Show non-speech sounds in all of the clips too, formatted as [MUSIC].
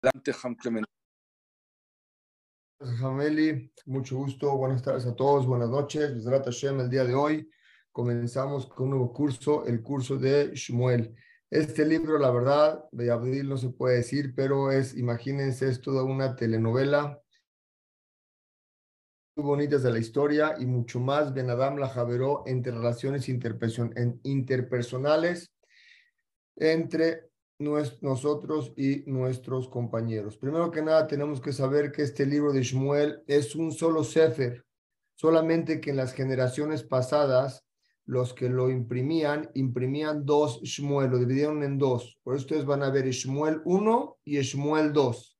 Adelante, Ham Clemente. Jameli, mucho gusto, buenas tardes a todos, buenas noches. El día de hoy comenzamos con un nuevo curso, el curso de Shmuel. Este libro, la verdad, de Abdil no se puede decir, pero es, imagínense, es toda una telenovela muy bonitas de la historia y mucho más. Ben Adam la javeró entre relaciones interpersonales entre nosotros y nuestros compañeros. Primero que nada, tenemos que saber que este libro de Shmuel es un solo Sefer, solamente que en las generaciones pasadas, los que lo imprimían, imprimían dos Shmuel, lo dividieron en dos. Por eso ustedes van a ver Shmuel 1 y Shmuel 2.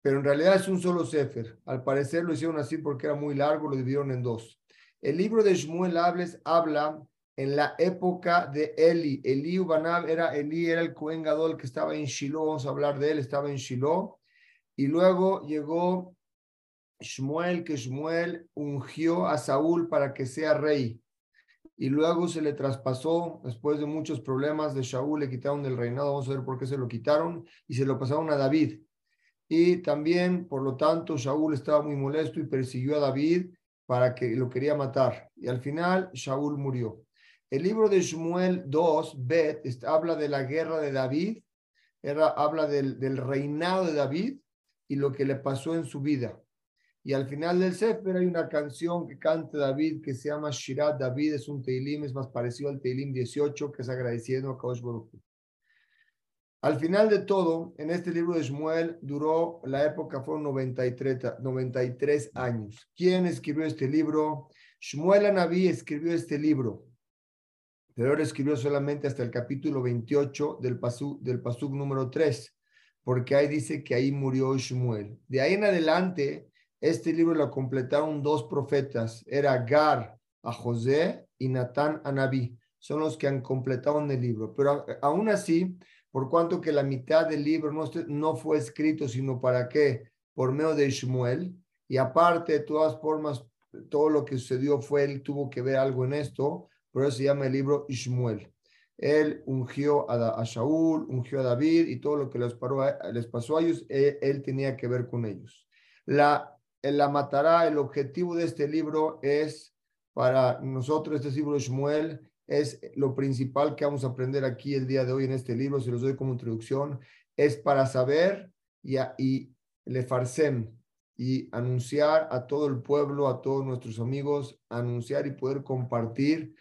Pero en realidad es un solo Sefer. Al parecer lo hicieron así porque era muy largo, lo dividieron en dos. El libro de Shmuel Hables habla en la época de Eli. Eli Ubanab era Eli, era el Cohen Gadol que estaba en Shiloh, vamos a hablar de él, estaba en Shiloh. Y luego llegó Shmuel, que Shmuel ungió a Saúl para que sea rey. Y luego se le traspasó, después de muchos problemas de Saúl, le quitaron del reinado, vamos a ver por qué se lo quitaron, y se lo pasaron a David. Y también, por lo tanto, Saúl estaba muy molesto y persiguió a David para que lo quería matar. Y al final, Saúl murió. El libro de Shmuel 2, Bet, habla de la guerra de David, habla del, reinado de David y lo que le pasó en su vida. Y al final del Sefer hay una canción que canta David que se llama Shirat David, es un Teilim, es más parecido al Teilim 18, que es agradeciendo a Kaush Baruch. Al final de todo, en este libro de Shmuel duró, la época fueron 93, 93 años. ¿Quién escribió este libro? Shmuel Anabí escribió este libro pero él escribió solamente hasta el capítulo 28 del pasuk, del pasuk número 3, porque ahí dice que ahí murió Shmuel. De ahí en adelante, este libro lo completaron dos profetas, era Gar a José y Natán a Nabí, son los que han completado el libro, pero aún así, por cuanto que la mitad del libro no, no fue escrito, sino para qué, por medio de Shmuel, y aparte, de todas formas, todo lo que sucedió fue, él tuvo que ver algo en esto, por eso se llama el libro Ishmuel. Él ungió a, a Shaul, ungió a David y todo lo que les, pasó a ellos, él, tenía que ver con ellos. La, la matará, el objetivo de este libro es para nosotros, este libro de Shmuel, es lo principal que vamos a aprender aquí el día de hoy en este libro, se los doy como introducción, es para saber y, y le farcem y anunciar a todo el pueblo, a todos nuestros amigos, anunciar y poder compartir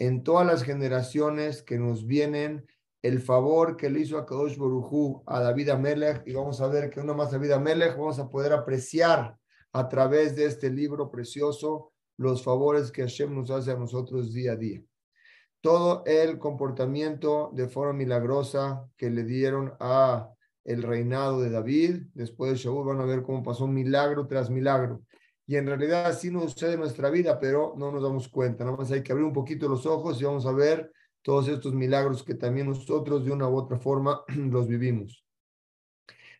en todas las generaciones que nos vienen el favor que le hizo a Kadosh Borujú a David Amelech y vamos a ver que uno más David Amelech vamos a poder apreciar a través de este libro precioso los favores que Hashem nos hace a nosotros día a día. Todo el comportamiento de forma milagrosa que le dieron a el reinado de David, después de Shaul van a ver cómo pasó milagro tras milagro y en realidad así nos sucede en nuestra vida, pero no nos damos cuenta. Nada más hay que abrir un poquito los ojos y vamos a ver todos estos milagros que también nosotros de una u otra forma [CLEARS THROAT] los vivimos.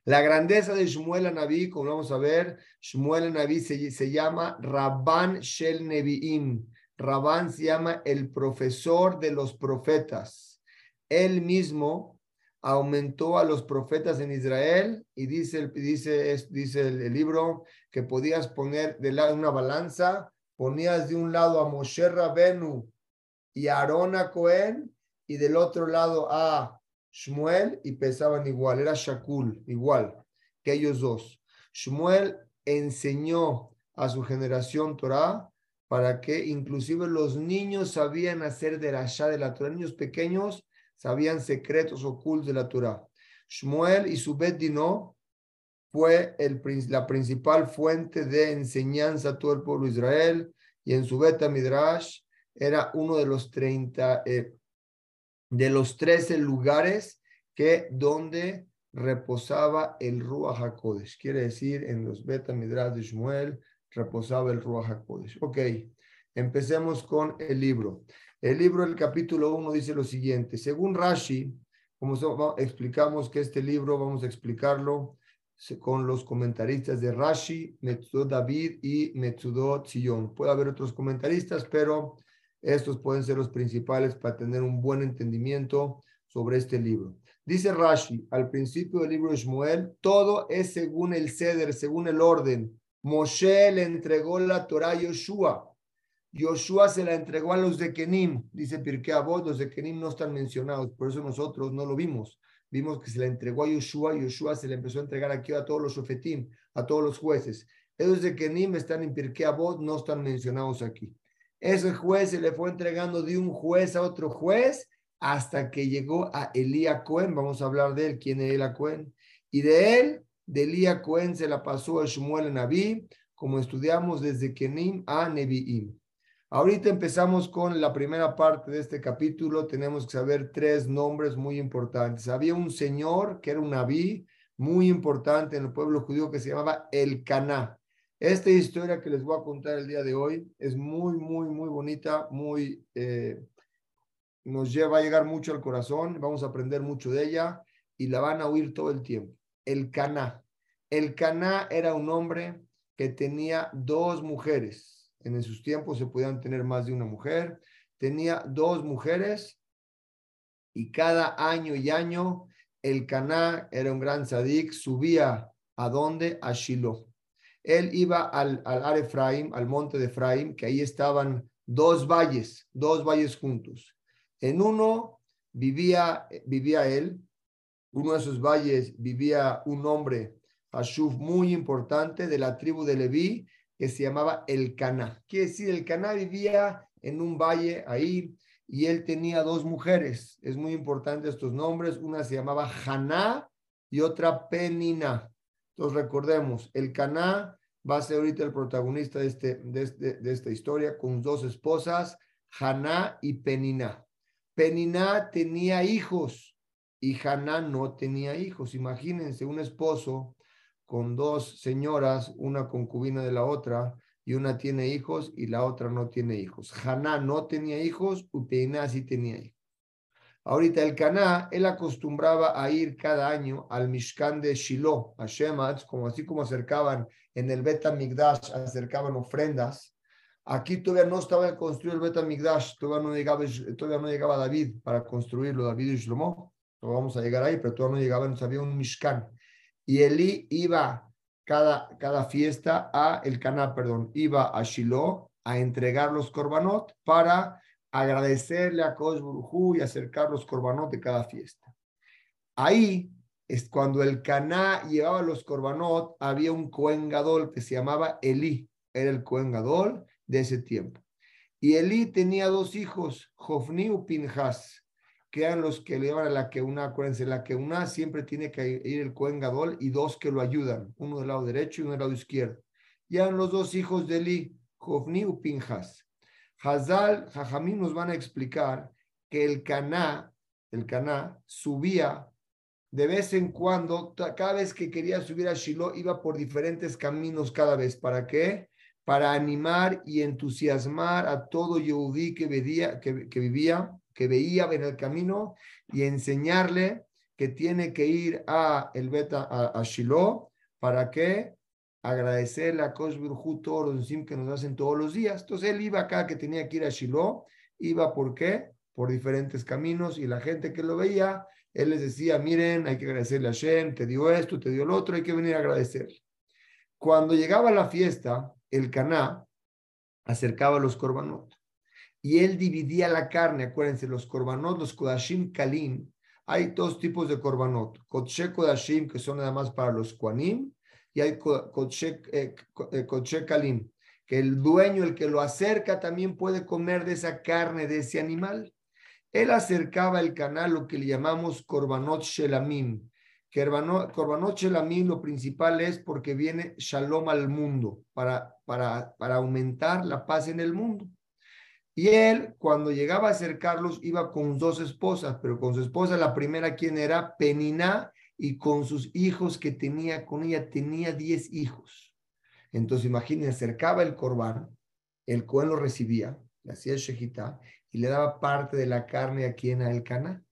La grandeza de Shmuel Anabí, como vamos a ver, Shmuel Anabí se, se llama Rabban Shel Nevi'im. Rabban se llama el profesor de los profetas. Él mismo aumentó a los profetas en Israel y dice, dice, dice el, libro que podías poner de lado una balanza, ponías de un lado a Moshe Rabenu y a Aarón a Cohen y del otro lado a Shmuel y pesaban igual, era Shakul, igual que ellos dos. Shmuel enseñó a su generación Torah para que inclusive los niños sabían hacer de la de la Torah, niños pequeños sabían secretos ocultos de la Torah. Shmuel y su Bet fue el, la principal fuente de enseñanza a todo el pueblo de Israel y en su Bet Midrash era uno de los 30, eh, de los 13 lugares que donde reposaba el Ruach HaKodesh. Quiere decir, en los Bet Midrash de Shmuel reposaba el Ruach HaKodesh. Ok, empecemos con el libro. El libro, el capítulo 1 dice lo siguiente, según Rashi, como explicamos que este libro vamos a explicarlo con los comentaristas de Rashi, Metsudo David y Metsudo Tzion. Puede haber otros comentaristas, pero estos pueden ser los principales para tener un buen entendimiento sobre este libro. Dice Rashi, al principio del libro de Shmuel, todo es según el ceder, según el orden. Moshe le entregó la Torah a Yoshua. Yoshua se la entregó a los de Kenim. Dice Pirkei Avot, los de Kenim no están mencionados, por eso nosotros no lo vimos. Vimos que se la entregó a Yoshua, Yoshua se le empezó a entregar aquí a todos los sofetim, a todos los jueces. Esos de Kenim están en Pirkei Avot, no están mencionados aquí. Ese juez se le fue entregando de un juez a otro juez hasta que llegó a Elías Cohen. Vamos a hablar de él, quién es Elías Cohen. Y de él, de Elías Cohen, se la pasó a Shmuel Naví, como estudiamos desde Kenim a Nevi'im. Ahorita empezamos con la primera parte de este capítulo. Tenemos que saber tres nombres muy importantes. Había un señor que era un Naví muy importante en el pueblo judío que se llamaba El Caná. Esta historia que les voy a contar el día de hoy es muy, muy, muy bonita, muy eh, nos lleva a llegar mucho al corazón, vamos a aprender mucho de ella y la van a oír todo el tiempo. El Caná. El Caná era un hombre que tenía dos mujeres. En esos tiempos se podían tener más de una mujer. Tenía dos mujeres y cada año y año el Caná era un gran sadik, subía a dónde? A Shiloh. Él iba al, al Efraim, al monte de Efraim, que ahí estaban dos valles, dos valles juntos. En uno vivía, vivía él, uno de esos valles vivía un hombre, Hashuf, muy importante de la tribu de Leví, que se llamaba El Caná. Quiere decir, el Caná vivía en un valle ahí y él tenía dos mujeres. Es muy importante estos nombres. Una se llamaba Haná y otra Penina. Entonces recordemos, el Caná va a ser ahorita el protagonista de, este, de, este, de esta historia con dos esposas, Haná y Penina. Peniná tenía hijos y Haná no tenía hijos. Imagínense un esposo con dos señoras, una concubina de la otra, y una tiene hijos y la otra no tiene hijos. Haná no tenía hijos y Peniná sí tenía hijos. Ahorita el Caná, él acostumbraba a ir cada año al Mishkan de Shiloh, a Shematz, como así como acercaban en el Bet Migdash, acercaban ofrendas Aquí todavía no estaba construido el Betamigdash, todavía no llegaba, todavía no llegaba David para construirlo, David y Shlomo. No vamos a llegar ahí, pero todavía no llegaba, no había un Mishkan. Y Eli iba cada, cada fiesta a el Caná, perdón, iba a Shiloh a entregar los korbanot para agradecerle a Kosh y acercar los korbanot de cada fiesta. Ahí es cuando el Caná llevaba los korbanot, había un Cohen Gadol que se llamaba Eli, era el Cohen Gadol, de ese tiempo. Y Elí tenía dos hijos, Jofni y Pinjas, que eran los que le a la que una, acuérdense, la que una siempre tiene que ir el Cohen Gadol y dos que lo ayudan, uno del lado derecho y uno del lado izquierdo. Y eran los dos hijos de Elí, Jofni y Pinjas. Hazal, Jajamín nos van a explicar que el Caná, el Caná subía de vez en cuando, cada vez que quería subir a Shiloh, iba por diferentes caminos cada vez. ¿Para qué? para animar y entusiasmar a todo Yehudí que, veía, que, vivía, que veía en el camino y enseñarle que tiene que ir a el beta a, Shiloh para que agradecerle a Kosh todos los que nos hacen todos los días. Entonces él iba acá que tenía que ir a Shiloh, iba por qué? Por diferentes caminos y la gente que lo veía, él les decía, miren, hay que agradecerle a Shem, te dio esto, te dio lo otro, hay que venir a agradecerle. Cuando llegaba la fiesta, el Caná acercaba los korbanot y él dividía la carne. Acuérdense, los korbanot, los kodashim kalim, hay dos tipos de korbanot. Kodshe kodashim, que son nada más para los kuanim, y hay kodshe, eh, eh, kalim, que el dueño, el que lo acerca, también puede comer de esa carne, de ese animal. Él acercaba el canal, lo que le llamamos korbanot shelamim, que Corbanot mí lo principal es porque viene Shalom al mundo, para, para, para aumentar la paz en el mundo. Y él, cuando llegaba a acercarlos, iba con dos esposas, pero con su esposa, la primera, quien era Penina, y con sus hijos que tenía con ella, tenía diez hijos. Entonces, imagínense, acercaba el corbán, el Cohen lo recibía, le hacía el shejitá, y le daba parte de la carne a quien a el Cana.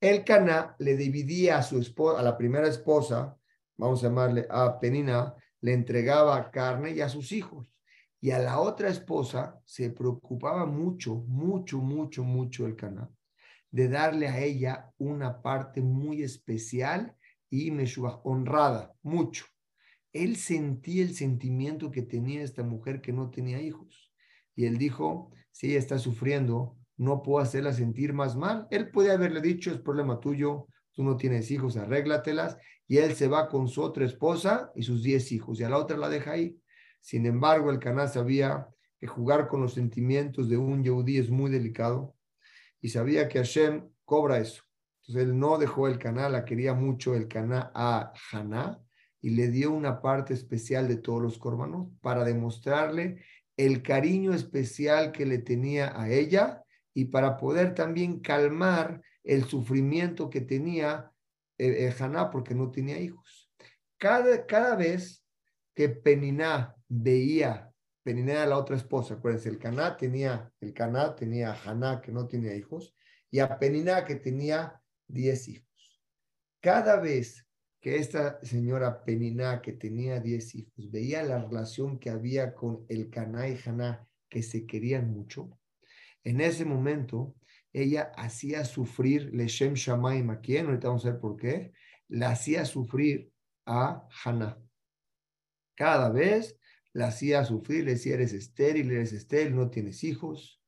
El Caná le dividía a su esposa, a la primera esposa, vamos a llamarle a Penina, le entregaba carne y a sus hijos. Y a la otra esposa se preocupaba mucho, mucho, mucho, mucho el Caná de darle a ella una parte muy especial y honrada, mucho. Él sentía el sentimiento que tenía esta mujer que no tenía hijos. Y él dijo, si ella está sufriendo, no puedo hacerla sentir más mal. Él puede haberle dicho, es problema tuyo, tú no tienes hijos, arréglatelas. Y él se va con su otra esposa y sus diez hijos, y a la otra la deja ahí. Sin embargo, el Caná sabía que jugar con los sentimientos de un Yehudí es muy delicado y sabía que Hashem cobra eso. Entonces él no dejó el Caná, la quería mucho el Caná a Haná y le dio una parte especial de todos los corbanos para demostrarle el cariño especial que le tenía a ella y para poder también calmar el sufrimiento que tenía eh, eh, Haná porque no tenía hijos. Cada, cada vez que Peniná veía, Peniná era la otra esposa, acuérdense, el Caná tenía, el Caná tenía a Haná que no tenía hijos y a Peniná que tenía diez hijos. Cada vez que esta señora Peniná que tenía diez hijos veía la relación que había con el Caná y Haná que se querían mucho, en ese momento ella hacía sufrir Leshem Shamaim a quién, ahorita vamos a ver por qué, la hacía sufrir a Haná. Cada vez la hacía sufrir, le decía, eres estéril, eres estéril, no tienes hijos.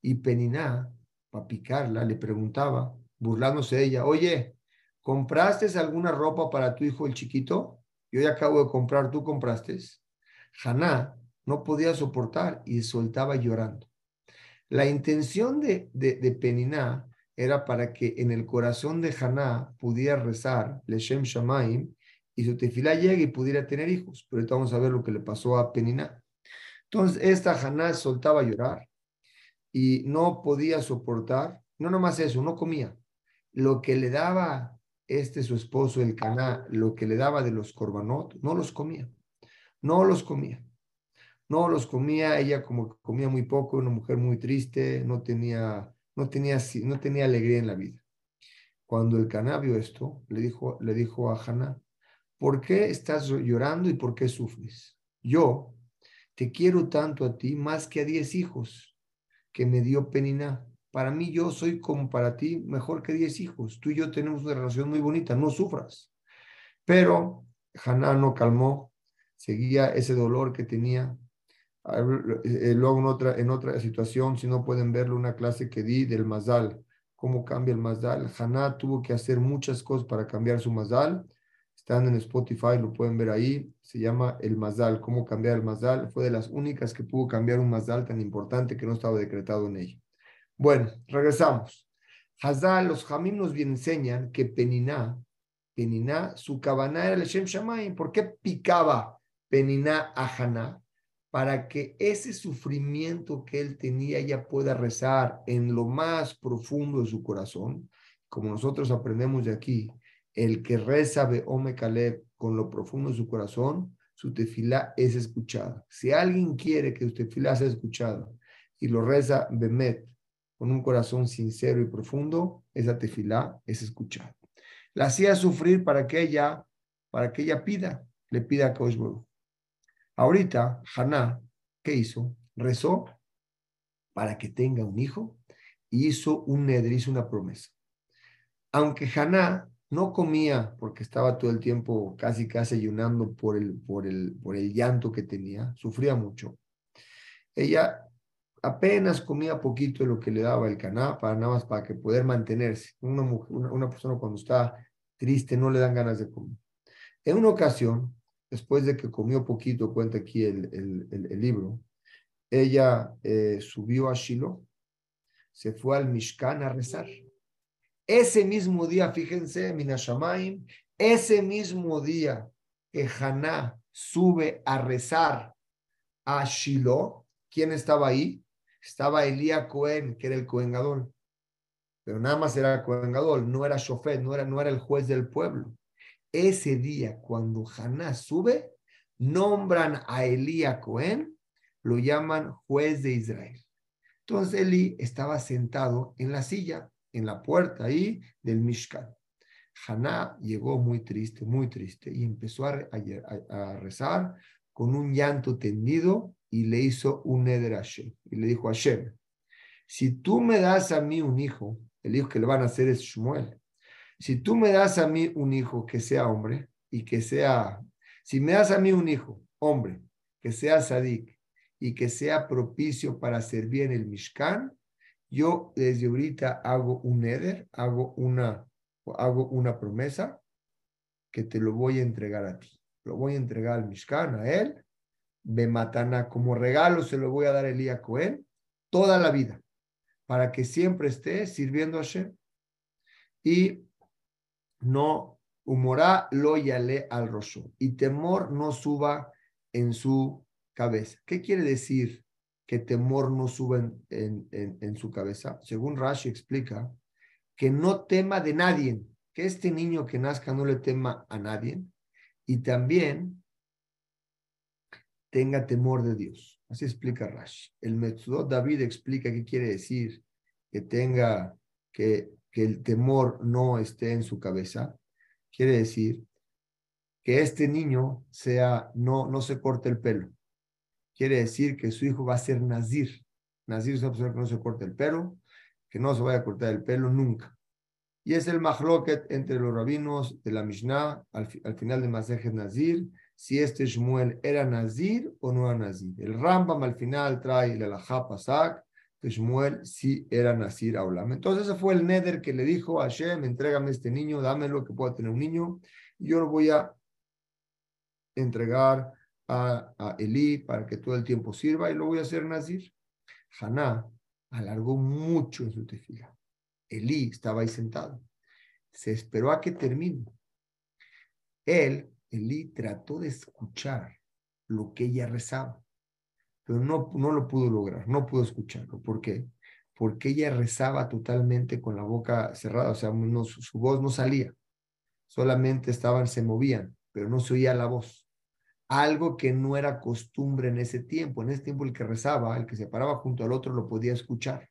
Y Peniná, para picarla, le preguntaba, burlándose de ella, oye, ¿compraste alguna ropa para tu hijo el chiquito? Yo ya acabo de comprar, ¿tú compraste? Haná no podía soportar y soltaba llorando. La intención de, de, de Peniná era para que en el corazón de Haná pudiera rezar Leshem Shamaim y su tefilá llegue y pudiera tener hijos. Pero ahorita vamos a ver lo que le pasó a Peniná. Entonces, esta Haná soltaba a llorar y no podía soportar, no nomás eso, no comía. Lo que le daba este su esposo, el Caná, lo que le daba de los corbanot, no los comía. No los comía. No los comía, ella como comía muy poco, una mujer muy triste, no tenía, no tenía, no tenía alegría en la vida. Cuando el Caná vio esto, le dijo, le dijo a Haná, ¿por qué estás llorando y por qué sufres? Yo te quiero tanto a ti más que a diez hijos que me dio Penina. Para mí yo soy como para ti mejor que diez hijos. Tú y yo tenemos una relación muy bonita, no sufras. Pero Haná no calmó, seguía ese dolor que tenía. Eh, luego en otra, en otra situación, si no pueden verlo, una clase que di del Mazal, cómo cambia el Mazal. Haná tuvo que hacer muchas cosas para cambiar su Mazal están en Spotify, lo pueden ver ahí. Se llama el Mazdal, cómo cambiar el Mazdal. Fue de las únicas que pudo cambiar un Mazdal tan importante que no estaba decretado en ella. Bueno, regresamos. Hazal, los Jamim nos bien enseñan que Peniná, Peniná, su cabana era el Shem Shamayim. ¿Por qué picaba Peniná a Haná? Para que ese sufrimiento que él tenía ella pueda rezar en lo más profundo de su corazón, como nosotros aprendemos de aquí, el que reza Ome Caleb con lo profundo de su corazón, su tefilá es escuchada. Si alguien quiere que su tefilá sea escuchada y lo reza Bemet con un corazón sincero y profundo, esa tefilá es escuchada. La hacía sufrir para que ella, para que ella pida, le pida a Kosh Ahorita, Haná, ¿qué hizo? Rezó para que tenga un hijo y hizo un hizo una promesa. Aunque Haná no comía porque estaba todo el tiempo casi casi ayunando por el, por el, por el llanto que tenía, sufría mucho. Ella apenas comía poquito de lo que le daba el caná para nada más para que poder mantenerse. Una, una, persona cuando está triste no le dan ganas de comer. En una ocasión, después de que comió poquito, cuenta aquí el, el, el, libro, ella eh, subió a Shiloh, se fue al Mishkan a rezar. Ese mismo día, fíjense, Minashamaim, ese mismo día que Haná sube a rezar a Shiloh, ¿quién estaba ahí? Estaba Elías Cohen, que era el Cohen Gadol. Pero nada más era Cohen Gadol, no era Shofet, no era, no era el juez del pueblo. Ese día, cuando Haná sube, nombran a Elías Cohen, lo llaman juez de Israel. Entonces Eli estaba sentado en la silla en la puerta ahí del Mishkan. Haná llegó muy triste, muy triste, y empezó a, rezar con un llanto tendido y le hizo un Hashem. Y le dijo a Hashem, si tú me das a mí un hijo, el hijo que le van a hacer es Shmuel. Si tú me das a mí un hijo que sea hombre y que sea, si me das a mí un hijo, hombre, que sea sadik y que sea propicio para servir en el Mishkan, yo desde ahorita hago un eder, hago una, hago una promesa que te lo voy a entregar a ti. Lo voy a entregar al Mishkan, a él, Bematana, como regalo se lo voy a dar a Elías Cohen toda la vida, para que siempre esté sirviendo a Hashem. Y no humorá lo yale al rostro, y temor no suba en su cabeza. ¿Qué quiere decir que temor no suba en, en, en su cabeza? Según Rashi explica, que no tema de nadie, que este niño que nazca no le tema a nadie, y también tenga temor de Dios. Así explica Rashi. El Metzudot David explica qué quiere decir que tenga, que, que el temor no esté en su cabeza. Quiere decir que este niño sea, no, no se corte el pelo. Quiere decir que su hijo va a ser Nazir. Nazir es una persona que no se corta el pelo, que no se vaya a cortar el pelo nunca. Y es el mahloket entre los rabinos de la Mishnah al, al final de Masejet Nazir si este Shmuel era Nazir o no era Nazir. El Rambam al final trae el Alajá Pasak, que Shmuel sí era Nazir Aulam. Entonces ese fue el Neder que le dijo a Hashem, entrégame este niño, dámelo que pueda tener un niño, y yo lo voy a entregar a, Elí para que todo el tiempo sirva y lo voy a hacer Nazir. Haná alargó mucho en su tefila. Elí estaba ahí sentado. Se esperó a que termine. Él Elí trató de escuchar lo que ella rezaba, pero no, no lo pudo lograr, no pudo escucharlo. ¿Por qué? Porque ella rezaba totalmente con la boca cerrada, o sea, su, voz no salía, solamente estaban, se movían, pero no se oía la voz. Algo que no era costumbre en ese tiempo. En ese tiempo el que rezaba, el que se paraba junto al otro, lo podía escuchar.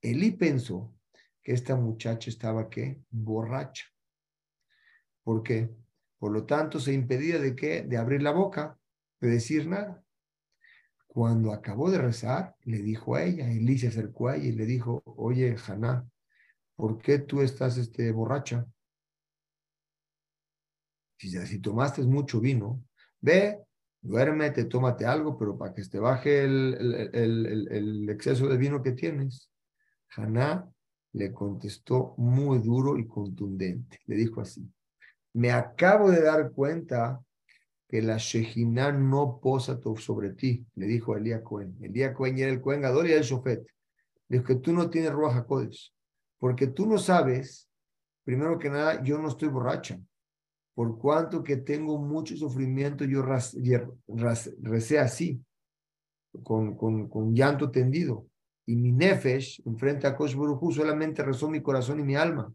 Elí pensó que esta muchacha estaba, ¿qué? Borracha. ¿Por qué? Por lo tanto, se impedía de qué? De abrir la boca, de decir nada. Cuando acabó de rezar, le dijo a ella, Elí se acercó a ella y le dijo, oye, Haná, ¿por qué tú estás este, borracha? Si, si tomaste mucho vino, ve, duérmete, tómate algo, pero para que te baje el, exceso de vino que tienes. Haná le contestó muy duro y contundente. Le dijo así, me acabo de dar cuenta que la Shejina no posa sobre ti, le dijo Elías Cohen. Elías Cohen era el Cohen Gadol y el Shofet. Le dijo que tú no tienes HaKodesh, porque tú no sabes, primero que nada, yo no estoy borracha. Por cuanto que tengo mucho sufrimiento, yo recé así, con, con, con llanto tendido. Y mi nefesh, enfrente a Kosh solamente rezó mi corazón y mi alma.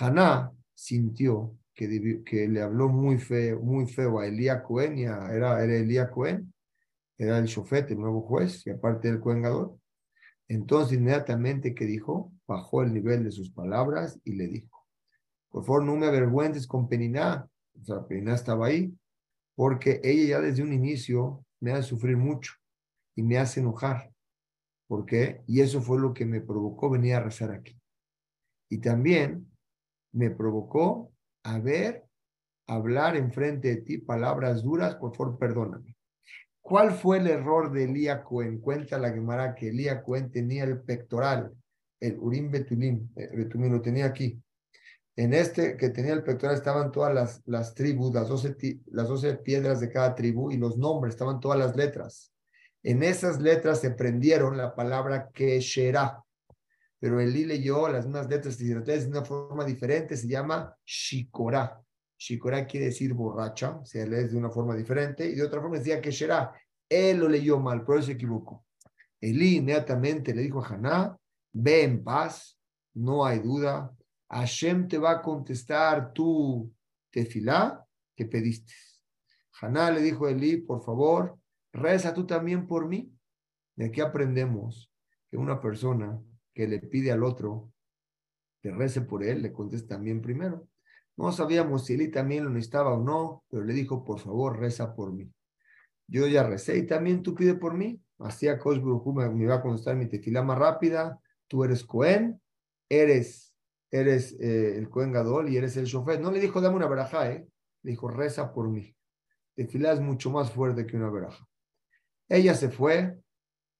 Haná sintió que, le habló muy feo, muy feo a Elías Cohen, era, era Elías Cohen, era el chofete, el nuevo juez, y aparte el Cohen Entonces, inmediatamente que dijo, bajó el nivel de sus palabras y le dijo, por favor, no me avergüences con Peniná. O sea, Peniná estaba ahí, porque ella ya desde un inicio me hace sufrir mucho y me hace enojar. ¿Por qué? Y eso fue lo que me provocó venir a rezar aquí. Y también me provocó a ver, hablar enfrente de ti palabras duras, por favor, perdóname. ¿Cuál fue el error de Elías Cohen? Cuenta la Gemara que Elías Cohen tenía el pectoral, el Urim Betulim, eh, Betulim lo tenía aquí. En este que tenía el pectoral estaban todas las, las tribus, las doce, las doce piedras de cada tribu y los nombres, estaban todas las letras. En esas letras se prendieron la palabra Kesherah, pero Elí leyó las mismas letras de una forma diferente, se llama Shikora. Shikora quiere decir borracha, se lee de una forma diferente, y de otra forma decía que Shera. Él lo leyó mal, pero él se equivocó. Elí inmediatamente le dijo a Haná, ve en paz, no hay duda, Hashem te va a contestar tu tefilá que pediste. Haná le dijo a Elí, por favor, reza tú también por mí. De aquí aprendemos que una persona que le pide al otro que rece por él, le contesta también primero. No sabíamos si él también lo necesitaba o no, pero le dijo, por favor, reza por mí. Yo ya recé y también tú pide por mí. Así a me va a contestar mi tefila más rápida. Tú eres Cohen eres, eres eh, el Cohen Gadol y eres el Shofet. No le dijo, dame una verajá, ¿eh? Le dijo, reza por mí. Tefilá es mucho más fuerte que una veraja. Ella se fue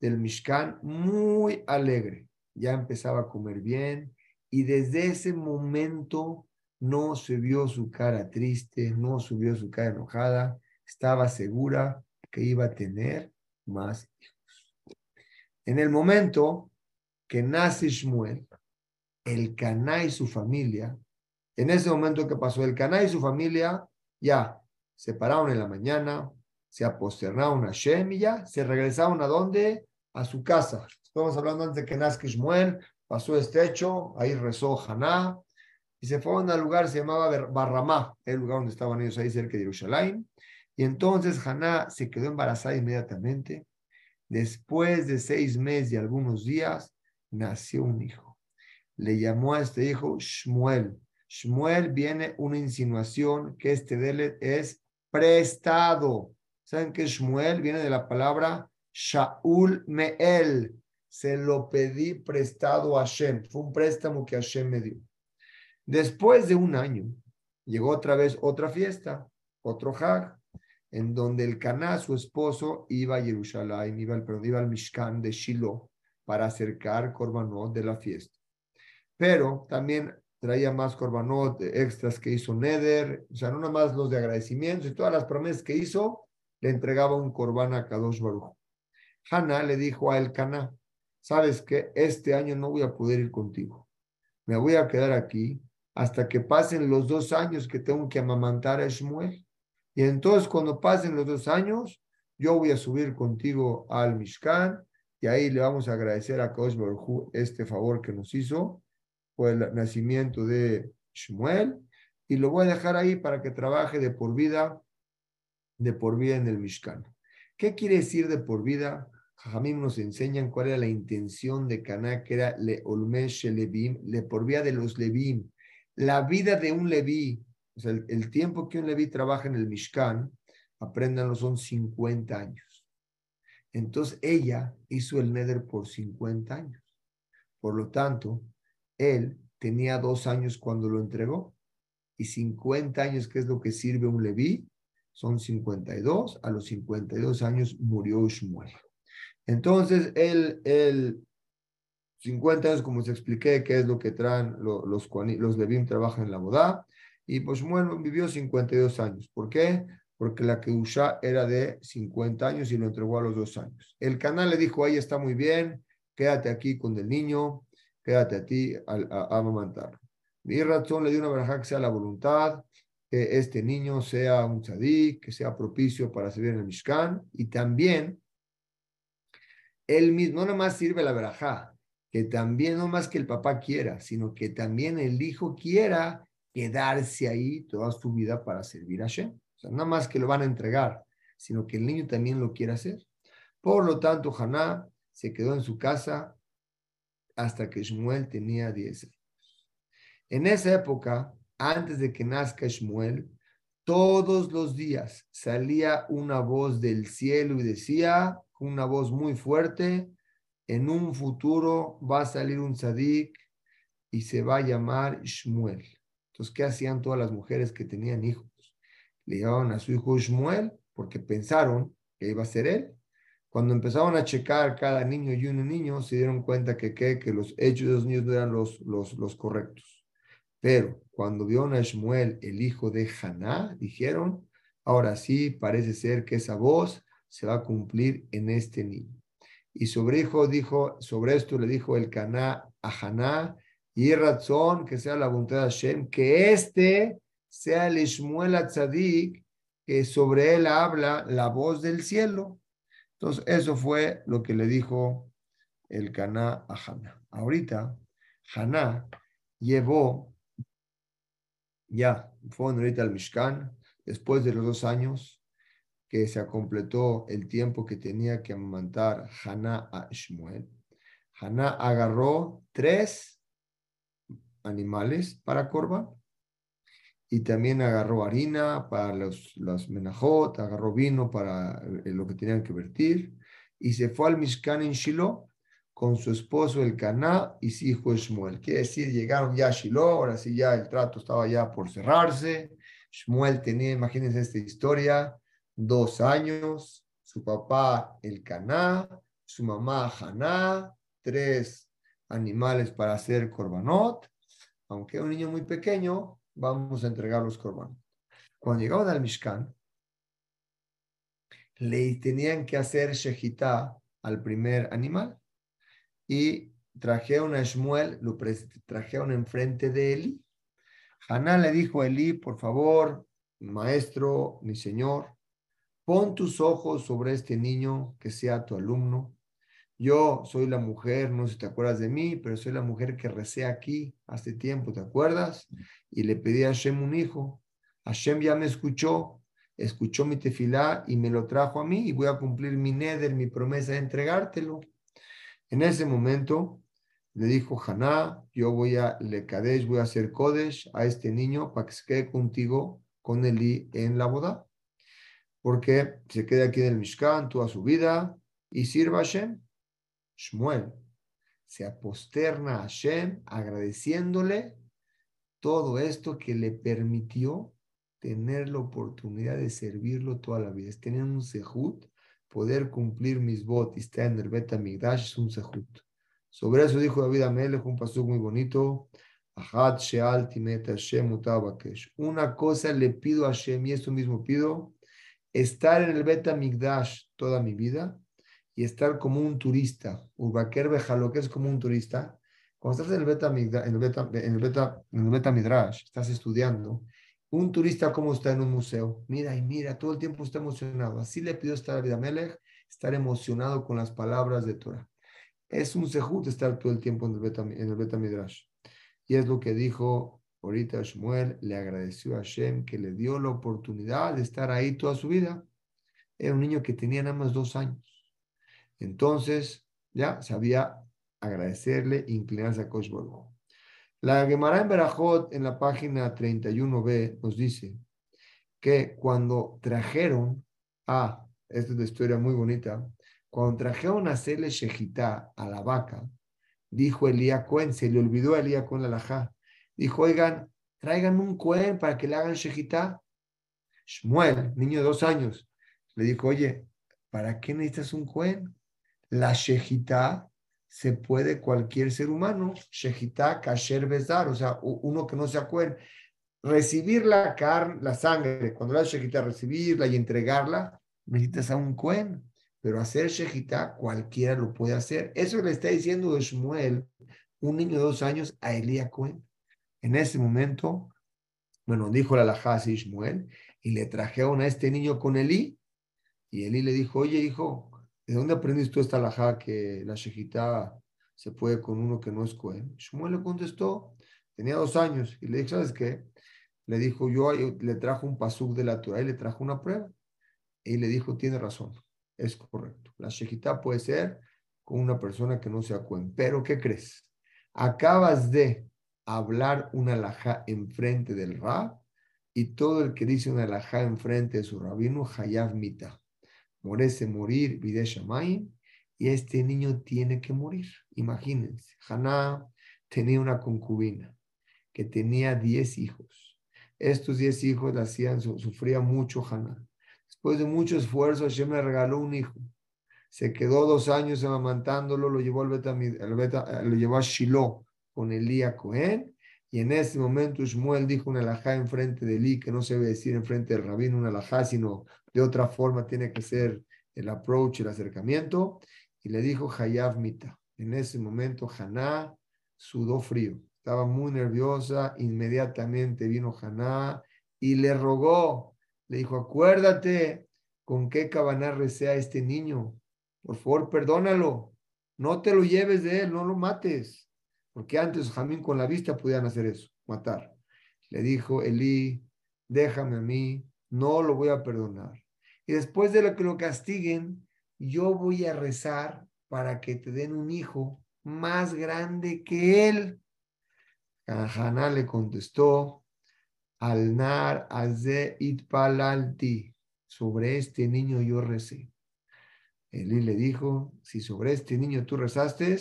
del Mishkan muy alegre. Ya empezaba a comer bien y desde ese momento no se vio su cara triste, no subió su cara enojada. Estaba segura que iba a tener más hijos. En el momento que nace Shmuel, el Caná y su familia, en ese momento que pasó el Caná y su familia, ya se pararon en la mañana, se aposternaron a Shem y ya se regresaron a dónde? A su casa. Estamos hablando antes de que nazca Shmuel, pasó este hecho, ahí rezó Haná, y se fueron al lugar, se llamaba Barramá, el lugar donde estaban ellos ahí cerca de Jerusalén. Y entonces Haná se quedó embarazada inmediatamente. Después de seis meses y algunos días, nació un hijo. Le llamó a este hijo Shmuel. Shmuel viene una insinuación que este Delet es prestado. ¿Saben que Shmuel viene de la palabra Shaul Meel? Se lo pedí prestado a Hashem. Fue un préstamo que Hashem me dio. Después de un año, llegó otra vez otra fiesta, otro Hag, en donde el Caná, su esposo, iba a Jerusalén, iba al, iba al Mishkan de Shiloh para acercar Corbanot de la fiesta. Pero también traía más Corbanot extras que hizo Neder, o sea, no nada más los de agradecimientos y todas las promesas que hizo, le entregaba un Corban a Kadosh Baruch. Hannah le dijo a El Caná, sabes que este año no voy a poder ir contigo, me voy a quedar aquí hasta que pasen los dos años que tengo que amamantar a Shmuel. Y entonces cuando pasen los dos años, yo voy a subir contigo al Mishkan y ahí le vamos a agradecer a Kadosh Baruj este favor que nos hizo por el nacimiento de Shmuel y lo voy a dejar ahí para que trabaje de por vida, de por vida en el Mishkan. ¿Qué quiere decir de por vida? Jajamim nos enseñan cuál era la intención de Caná, que era le olmesh levim, le por vida de los levim. La vida de un leví, o sea, el, tiempo que un leví trabaja en el Mishkan, apréndanlo, son 50 años. Entonces ella hizo el Neder por 50 años. Por lo tanto, él tenía dos años cuando lo entregó y 50 años, que es lo que sirve un leví, son 52. A los 52 años murió Shmuel. Entonces, él, él 50 años, como se expliqué, que es lo que traen los, los, Levim trabajan en la boda. Y pues bueno, vivió 52 años. ¿Por qué? Porque la Keusha era de 50 años y lo entregó a los dos años. El canal le dijo, ahí está muy bien, quédate aquí con el niño, quédate a ti a, a. Mi razón le dio una baraja que sea la voluntad, que este niño sea un tzadik, que sea propicio para servir en el Mishkan. Y también, él mismo, no nada más sirve la verajá, que también no más que el papá quiera, sino que también el hijo quiera quedarse ahí toda su vida para servir a Shem. O sea, no más que lo van a entregar, sino que el niño también lo quiere hacer. Por lo tanto, Haná se quedó en su casa hasta que Shmuel tenía 10 años. En esa época, antes de que nazca Shmuel, todos los días salía una voz del cielo y decía, una voz muy fuerte, en un futuro va a salir un tzadik y se va a llamar Shmuel. Entonces, ¿qué hacían todas las mujeres que tenían hijos? Le llevaban a su hijo Shmuel porque pensaron que iba a ser él. Cuando empezaron a checar cada niño y un niño, se dieron cuenta que, que, que los hechos de los niños no eran los, los, los correctos. Pero cuando vieron a Shmuel, el hijo de Haná, dijeron, ahora sí, parece ser que esa voz se va a cumplir en este niño. Y sobre dijo, sobre esto le dijo el Caná a Haná, y razón que sea la voluntad de Hashem, que este sea el Ishmuel Tzadik, que sobre él habla la voz del cielo. Entonces, eso fue lo que le dijo el Caná a Haná. Ahorita, Haná llevó, ya, fue ahorita al Mishkan, después de los dos años, que se completó el tiempo que tenía que amamantar Haná a Shmuel, Haná agarró tres animales para Corban y también agarró harina para los, los menajot, agarró vino para eh, lo que tenían que vertir y se fue al Mishkan en Shiloh con su esposo el Caná y su hijo Shmuel. Quiere decir, llegaron ya a Shiloh, ahora sí ya el trato estaba ya por cerrarse. Shmuel tenía, imagínense esta historia, dos años, su papá el Caná, su mamá Haná, tres animales para hacer korbanot. Aunque un niño muy pequeño, vamos a entregar los korbanot. Cuando llegaron al Mishkan, le tenían que hacer shejitá al primer animal y trajeron a Shmuel, lo trajeron enfrente de Eli. Haná le dijo a Eli, por favor, maestro, mi señor, pon tus ojos sobre este niño que sea tu alumno. Yo soy la mujer, no sé si te acuerdas de mí, pero soy la mujer que recé aquí hace tiempo, ¿te acuerdas? Y le pedí a Hashem un hijo. Hashem ya me escuchó, escuchó mi tefilá y me lo trajo a mí y voy a cumplir mi neder, mi promesa de entregártelo. En ese momento le dijo Haná, yo voy a le kadesh, voy a hacer kodesh a este niño para que se quede contigo con Eli en la boda, porque se quede aquí en el Mishkan toda su vida y sirva a Hashem. Shmuel se aposterna a Hashem agradeciéndole todo esto que le permitió tener la oportunidad de servirlo toda la vida. Es tener un sehut poder cumplir mis votos y estar en el Beta Migdash es un sehut. Sobre eso dijo David Amelech, un paso muy bonito. Una cosa le pido a Hashem y esto mismo pido, estar en el Beta Migdash toda mi vida y estar como un turista. Urbaker lo que es como un turista. Cuando estás en el Beta, en el Midrash, estás estudiando, un turista como está en un museo, mira y mira, todo el tiempo está emocionado. Así le pido estar a Vida Melech, estar emocionado con las palabras de Torah. Es un sehut estar todo el tiempo en el, beta, en el beta Midrash. Y es lo que dijo ahorita Shmuel, le agradeció a Hashem que le dio la oportunidad de estar ahí toda su vida. Era un niño que tenía nada más dos años. Entonces, ya sabía agradecerle, inclinarse a Kosh la Gemara en Berajot, en la página 31b, nos dice que cuando trajeron a, esta es una historia muy bonita, cuando trajeron a hacerle shejitá a la vaca, dijo Elías Cohen, se le olvidó a Elías Cohen la dijo, oigan, traigan un Cohen para que le hagan shejitá. Shmuel, niño de dos años, le dijo, oye, ¿para qué necesitas un Cohen? La shejitá se puede cualquier ser humano, Shehita Kasher Besar, o sea, uno que no se acuerde, recibir la carne, la sangre, cuando la Shehita, recibirla y entregarla, necesitas a un Cohen, pero hacer Shehita cualquiera lo puede hacer. Eso le está diciendo Shmuel, un niño de dos años, a Elías Cohen. En ese momento, bueno, dijo la Lajasi Shmuel, y le trajeron a este niño con Elí, y Elí le dijo, oye hijo, ¿de dónde aprendiste tú esta alajá que la shejitá se puede con uno que no es Cohen? Shmuel le contestó, tenía dos años, y le dije, ¿sabes qué? Le dijo, yo le trajo un pasuk de la Torah y le trajo una prueba. Y le dijo, tiene razón, es correcto. La shejitá puede ser con una persona que no sea Cohen. Pero, ¿qué crees? Acabas de hablar una alajá enfrente del Rab y todo el que dice una alajá enfrente de su rabino, Hayav Mita merece morir, Videshamayim, y este niño tiene que morir. Imagínense, Haná tenía una concubina que tenía 10 hijos. Estos 10 hijos la hacían, sufría mucho Haná. Después de mucho esfuerzo, Hashem le regaló un hijo. Se quedó dos años amamantándolo, lo llevó, al beta, lo llevó a Shiloh con Elías Cohen. Y en ese momento Shmuel dijo una alajá enfrente de Eli, que no se debe decir enfrente del rabino una alajá, sino de otra forma tiene que ser el approach, el acercamiento, y le dijo Hayav Mita. En ese momento Haná sudó frío, estaba muy nerviosa, inmediatamente vino Haná y le rogó, le dijo, acuérdate con qué cabana recea este niño, por favor perdónalo, no te lo lleves de él, no lo mates, porque antes Jamín con la vista podían hacer eso, matar. Le dijo Elí, déjame a mí, no lo voy a perdonar y después de lo que lo castiguen, yo voy a rezar para que te den un hijo más grande que él. Haná le contestó, Alnar Aze Itpalalti, sobre este niño yo recé. Elí le dijo, si sobre este niño tú rezaste,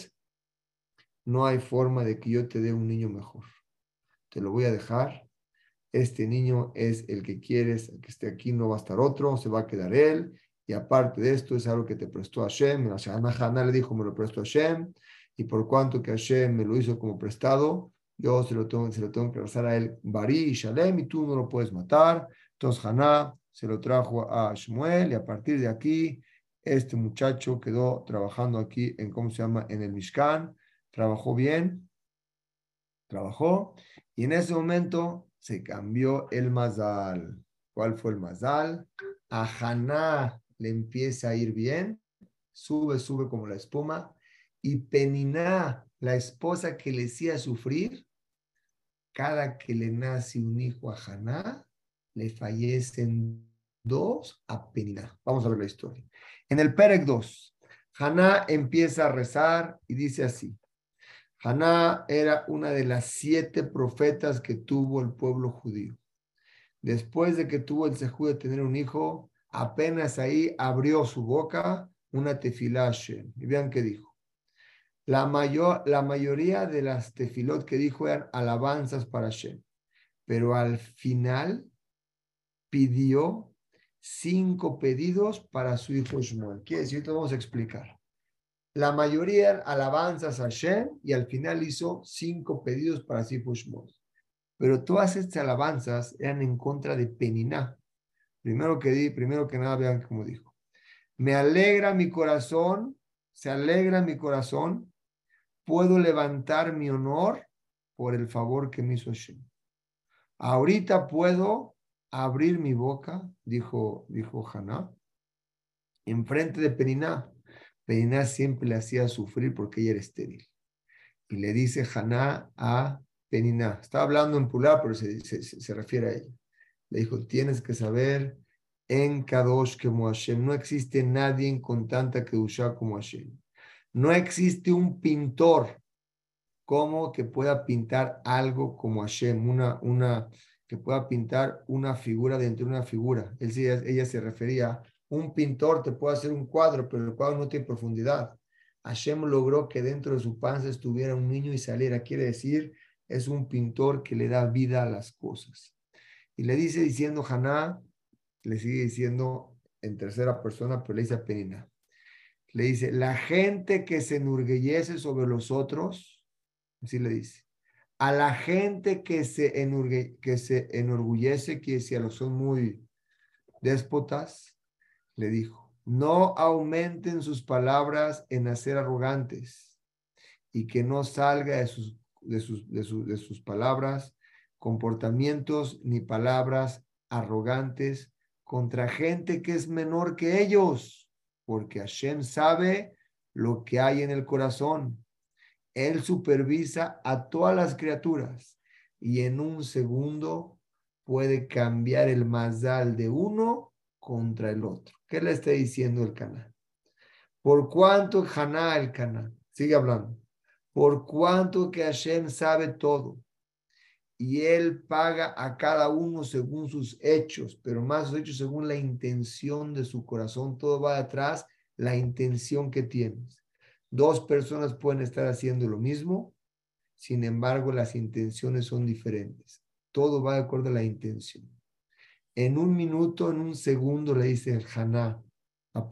no hay forma de que yo te dé un niño mejor. Te lo voy a dejar. Este niño es el que quieres que esté aquí, no va a estar otro, se va a quedar él. Y aparte de esto, es algo que te prestó Hashem. Haná le dijo, me lo prestó Hashem. Y por cuanto que Hashem me lo hizo como prestado, yo se lo tengo, se lo tengo que rezar a él, Bari y Shalem, y tú no lo puedes matar. Entonces Haná se lo trajo a Shmuel y a partir de aquí este muchacho quedó trabajando aquí en, ¿cómo se llama?, en el Mishkan, trabajó bien, trabajó, y en ese momento se cambió el Mazal. ¿Cuál fue el Mazal? A Haná le empieza a ir bien, sube, sube como la espuma, y Peniná, la esposa que le hacía sufrir, cada que le nace un hijo a Haná, le fallecen dos a Peniná. Vamos a ver la historia. En el Perec 2, Haná empieza a rezar y dice así. Haná era una de las siete profetas que tuvo el pueblo judío. Después de que tuvo el sejú de tener un hijo, apenas ahí abrió su boca una tefilá Y vean qué dijo. La, mayor, la mayoría de las tefilot que dijo eran alabanzas para Hashem, pero al final pidió cinco pedidos para su hijo Shmuel. Quiere decir, vamos a explicar. La mayoría eran alabanzas a Hashem y al final hizo cinco pedidos para Shmuel. Pero todas estas alabanzas eran en contra de Peniná. Primero que, di, primero que nada, vean cómo dijo. Me alegra mi corazón, se alegra mi corazón, puedo levantar mi honor por el favor que me hizo Hashem. Ahorita puedo abrir mi boca, dijo, dijo Haná, enfrente de Periná. Periná siempre le hacía sufrir porque ella era estéril. Y le dice Haná a Periná, está hablando en plural, pero se, refiere a ella. Le dijo, tienes que saber en Kadosh como Hashem. No existe nadie con tanta Kedushá como Hashem. No existe un pintor como que pueda pintar algo como Hashem, una, una, que pueda pintar una figura dentro de una figura. Él, ella se refería, un pintor te puede hacer un cuadro, pero el cuadro no tiene profundidad. Hashem logró que dentro de su panza estuviera un niño y saliera. Quiere decir, es un pintor que le da vida a las cosas. Y le dice diciendo Haná, le sigue diciendo en tercera persona, pero le dice a Penina. Le dice, la gente que se enorgullece sobre los otros, así le dice, a la gente que se, que se enorgullece, que si a los son muy déspotas, le dijo, no aumenten sus palabras en hacer arrogantes y que no salga de sus, de sus, de de sus palabras comportamientos ni palabras arrogantes contra gente que es menor que ellos, porque Hashem sabe lo que hay en el corazón él supervisa a todas las criaturas y en un segundo puede cambiar el mazal de uno contra el otro. ¿Qué le está diciendo el canal? Por cuánto Haná el canal, sigue hablando, por cuánto que Hashem sabe todo y él paga a cada uno según sus hechos, pero más sus hechos según la intención de su corazón, todo va atrás, la intención que tienes. Dos personas pueden estar haciendo lo mismo, sin embargo las intenciones son diferentes. Todo va de acuerdo a la intención. En un minuto, en un segundo, le dice el Haná a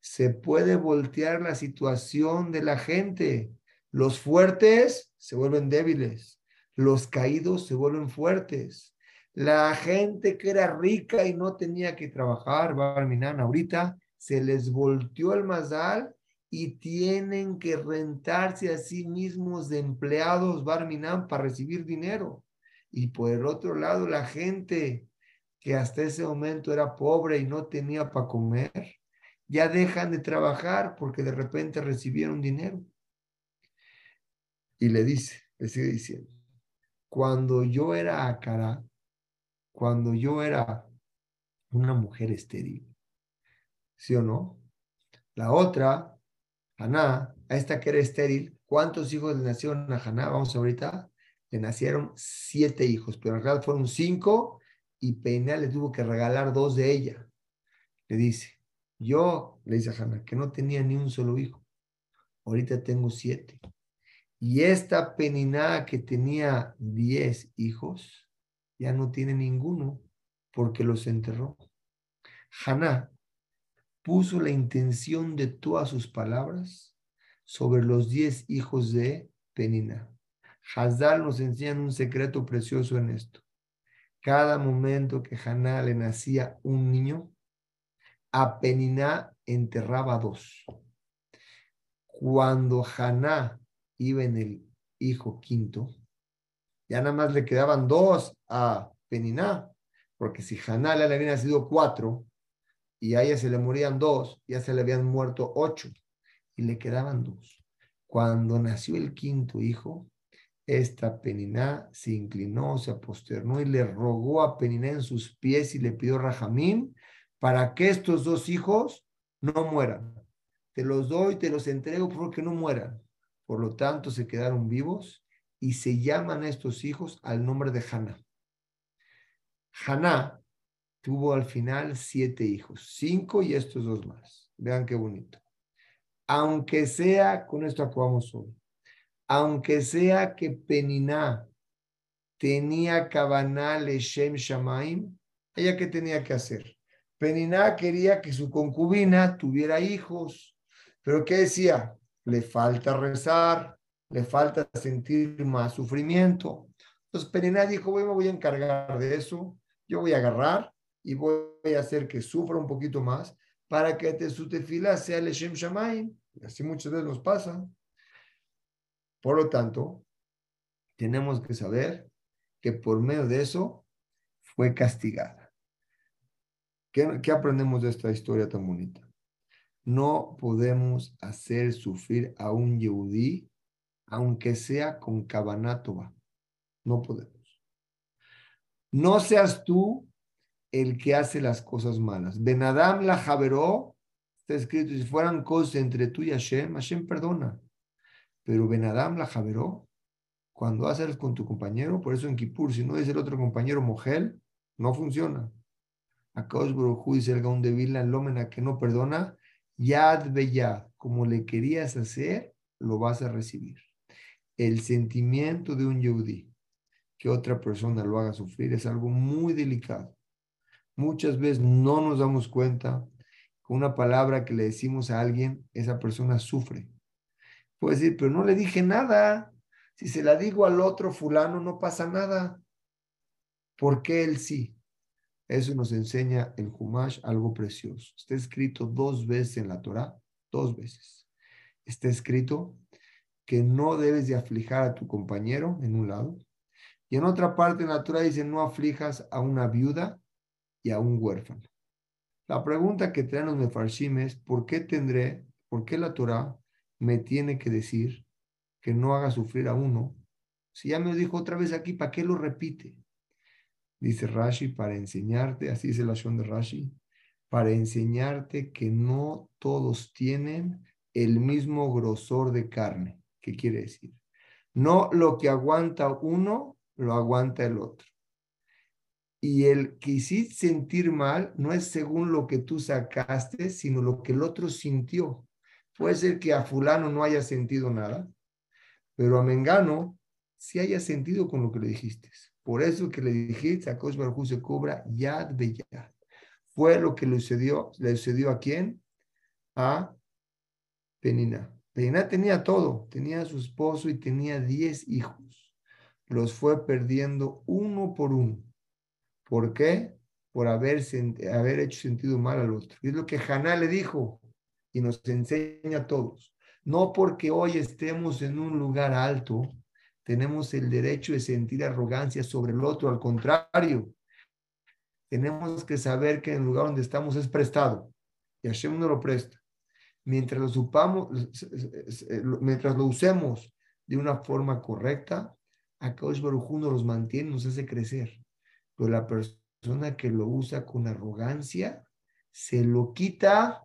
se puede voltear la situación de la gente. Los fuertes se vuelven débiles, los caídos se vuelven fuertes. La gente que era rica y no tenía que trabajar, Barminan, ahorita se les volteó el mazal y tienen que rentarse a sí mismos de empleados Barminan para recibir dinero. Y por el otro lado, la gente que hasta ese momento era pobre y no tenía para comer, ya dejan de trabajar porque de repente recibieron dinero. Y le dice, le sigue diciendo, cuando yo era Acara, cuando yo era una mujer estéril, ¿sí o no? La otra Haná, a esta que era estéril, ¿cuántos hijos le nacieron a Haná? Vamos ahorita. Le nacieron siete hijos, pero en realidad fueron cinco y Peiná le tuvo que regalar dos de ella. Le dice, Yo, le dice a Haná, que no tenía ni un solo hijo. Ahorita tengo siete. Y esta Peniná que tenía diez hijos, ya no tiene ninguno porque los enterró. Haná puso la intención de todas sus palabras sobre los diez hijos de Penina. Hazal nos enseña un secreto precioso en esto. Cada momento que Haná le nacía un niño, a Penina enterraba dos. Cuando Haná iba en el hijo quinto, ya nada más le quedaban dos a Peniná, porque si Haná le había nacido cuatro y a ella se le morían dos, ya se le habían muerto ocho y le quedaban dos. Cuando nació el quinto hijo, esta Peniná se inclinó, se aposternó y le rogó a Peniná en sus pies y le pidió Rajamín para que estos dos hijos no mueran. Te los doy, te los entrego porque no mueran. Por lo tanto, se quedaron vivos y se llaman estos hijos al nombre de Haná. Haná tuvo al final siete hijos, cinco y estos dos más. Vean qué bonito. Aunque sea, con esto acabamos hoy, aunque sea que Peniná tenía Kabaná Shem Shamaim, ella qué tenía que hacer? Peniná quería que su concubina tuviera hijos, pero ¿qué decía? Le falta rezar, le falta sentir más sufrimiento. Entonces Peniná dijo, voy, me voy a encargar de eso, yo voy a agarrar y voy a hacer que sufra un poquito más para que te, su tefila sea el Shem Shamayim. Así muchas veces nos pasa. Por lo tanto, tenemos que saber que por medio de eso fue castigada. ¿Qué, aprendemos de esta historia tan bonita? No podemos hacer sufrir a un yehudí, aunque sea con cabanatoba. No podemos. No seas tú el que hace las cosas malas. Benadam la javeró, está escrito, si fueran cosas entre tú y Hashem, Hashem perdona. Pero Benadam la javeró, cuando haces con tu compañero, por eso en Kippur, si no es el otro compañero Mogel, no funciona. Acá os dice el Gaón de Vilna, Lómena que no perdona, Yad Beyad, como le querías hacer, lo vas a recibir. El sentimiento de un Yehudi que otra persona lo haga sufrir es algo muy delicado. Muchas veces no nos damos cuenta con una palabra que le decimos a alguien, esa persona sufre. Puede decir, pero no le dije nada. Si se la digo al otro fulano, no pasa nada. ¿Por qué él sí? Eso nos enseña el Humash algo precioso. Está escrito dos veces en la Torah, dos veces. Está escrito que no debes de aflijar a tu compañero en un lado. Y en otra parte en la Torah dice, no aflijas a una viuda y a un huérfano. La pregunta que traen los mefarshim es, ¿por qué tendré, por qué la Torah me tiene que decir que no haga sufrir a uno? Si ya me lo dijo otra vez aquí, ¿para qué lo repite? Dice Rashi, para enseñarte, así dice la Shon de Rashi, para enseñarte que no todos tienen el mismo grosor de carne. ¿Qué quiere decir? No lo que aguanta uno, lo aguanta el otro. Y el que hiciste sentir mal no es según lo que tú sacaste, sino lo que el otro sintió. Puede ser que a fulano no haya sentido nada, pero a Mengano sí haya sentido con lo que le dijiste. Por eso que le dijiste a Kosh se cobra Yad Beyad. Fue lo que le sucedió, le sucedió a quién? A Penina. Penina tenía todo, tenía a su esposo y tenía diez hijos. Los fue perdiendo uno por uno. ¿Por qué? Por haber, haber hecho sentido mal al otro. Y es lo que Haná le dijo y nos enseña a todos. No porque hoy estemos en un lugar alto, tenemos el derecho de sentir arrogancia sobre el otro. Al contrario, tenemos que saber que el lugar donde estamos es prestado y Hashem no lo presta. Mientras lo, supamos, mientras lo usemos de una forma correcta, Akadosh Baruj nos los mantiene, nos hace crecer. Pero la persona que lo usa con arrogancia se lo quita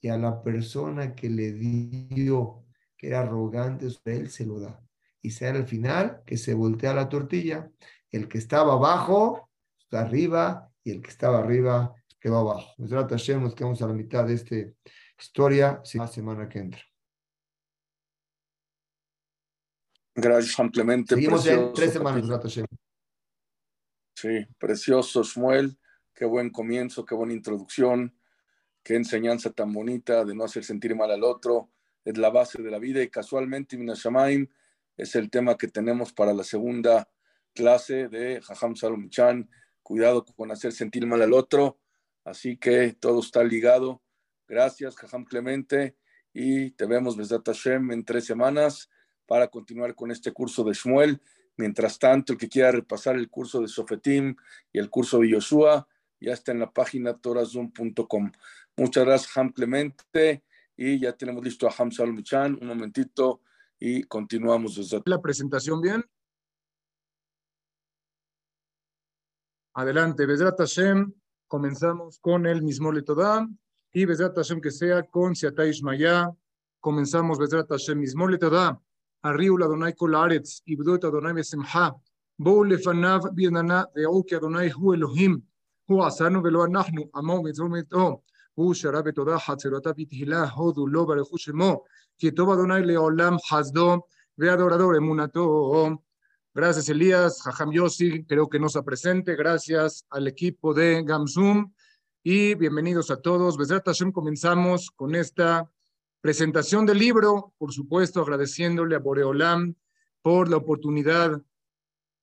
y a la persona que le dio, que era arrogante sobre él, se lo da. Y sea al final que se voltea la tortilla. El que estaba abajo está arriba y el que estaba arriba quedó abajo. Hashem, nos quedamos a la mitad de esta historia, la semana que entra. Gracias, ampliamente. Seguimos en tres semanas. Sí, precioso, Shmuel. Qué buen comienzo, qué buena introducción, qué enseñanza tan bonita de no hacer sentir mal al otro. Es la base de la vida y casualmente, Minashamaim, es el tema que tenemos para la segunda clase de Jajam Salom Chan. Cuidado con hacer sentir mal al otro. Así que todo está ligado. Gracias, Jajam Clemente. Y te vemos, Besdat Hashem, en tres semanas para continuar con este curso de Shmuel. Mientras tanto, el que quiera repasar el curso de Sofetim y el curso de Yoshua, ya está en la página torazum.com. Muchas gracias, Ham Clemente. Y ya tenemos listo a Ham Salmuchan. Un momentito y continuamos. Desde... ¿La presentación bien? Adelante, Besrat Hashem. Comenzamos con el mismo Letodá y Besrat Hashem que sea con Siatay Maya. Comenzamos Besrat Hashem mismo Letodá. Arriu la Donai Kolaretz, Ibdot Adonai Besemha. Bou Lefanav Bienana, Veou Adonai Hu Elohim. הוא עשנו ולא אנחנו, עמו ומצוותו, הוא שרה בתודה חצרותיו בתהילה, הודו לו ברכו שמו, כי טוב אדוני לעולם חסדו, ואדורדור אמונתו. Gracias Elías, Jajam Yossi, creo que nos presente, gracias al equipo de Gamsum y bienvenidos a todos. Besrat Hashem comenzamos con esta presentación del libro, por supuesto, agradeciéndole a Boreolam por la oportunidad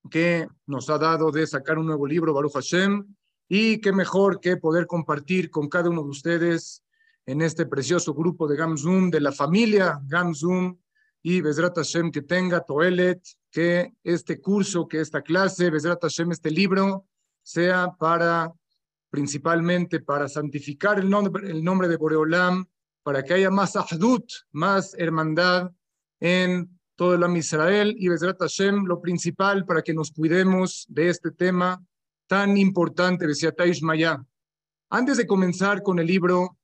que nos ha dado de sacar un nuevo libro, Baruch Hashem, y qué mejor que poder compartir con cada uno de ustedes en este precioso grupo de Gamzum, de la familia Gamzum, y Bezrat Hashem que tenga Toelet, que este curso, que esta clase, Bezrat Hashem, este libro, sea para, principalmente para santificar el nombre, el nombre de Boreolam, para que haya más ahdut, más hermandad en todo el Am Israel. Y Bezrat Hashem, lo principal para que nos cuidemos de este tema tan importante, Besiataish Maya. Antes de comenzar con el libro,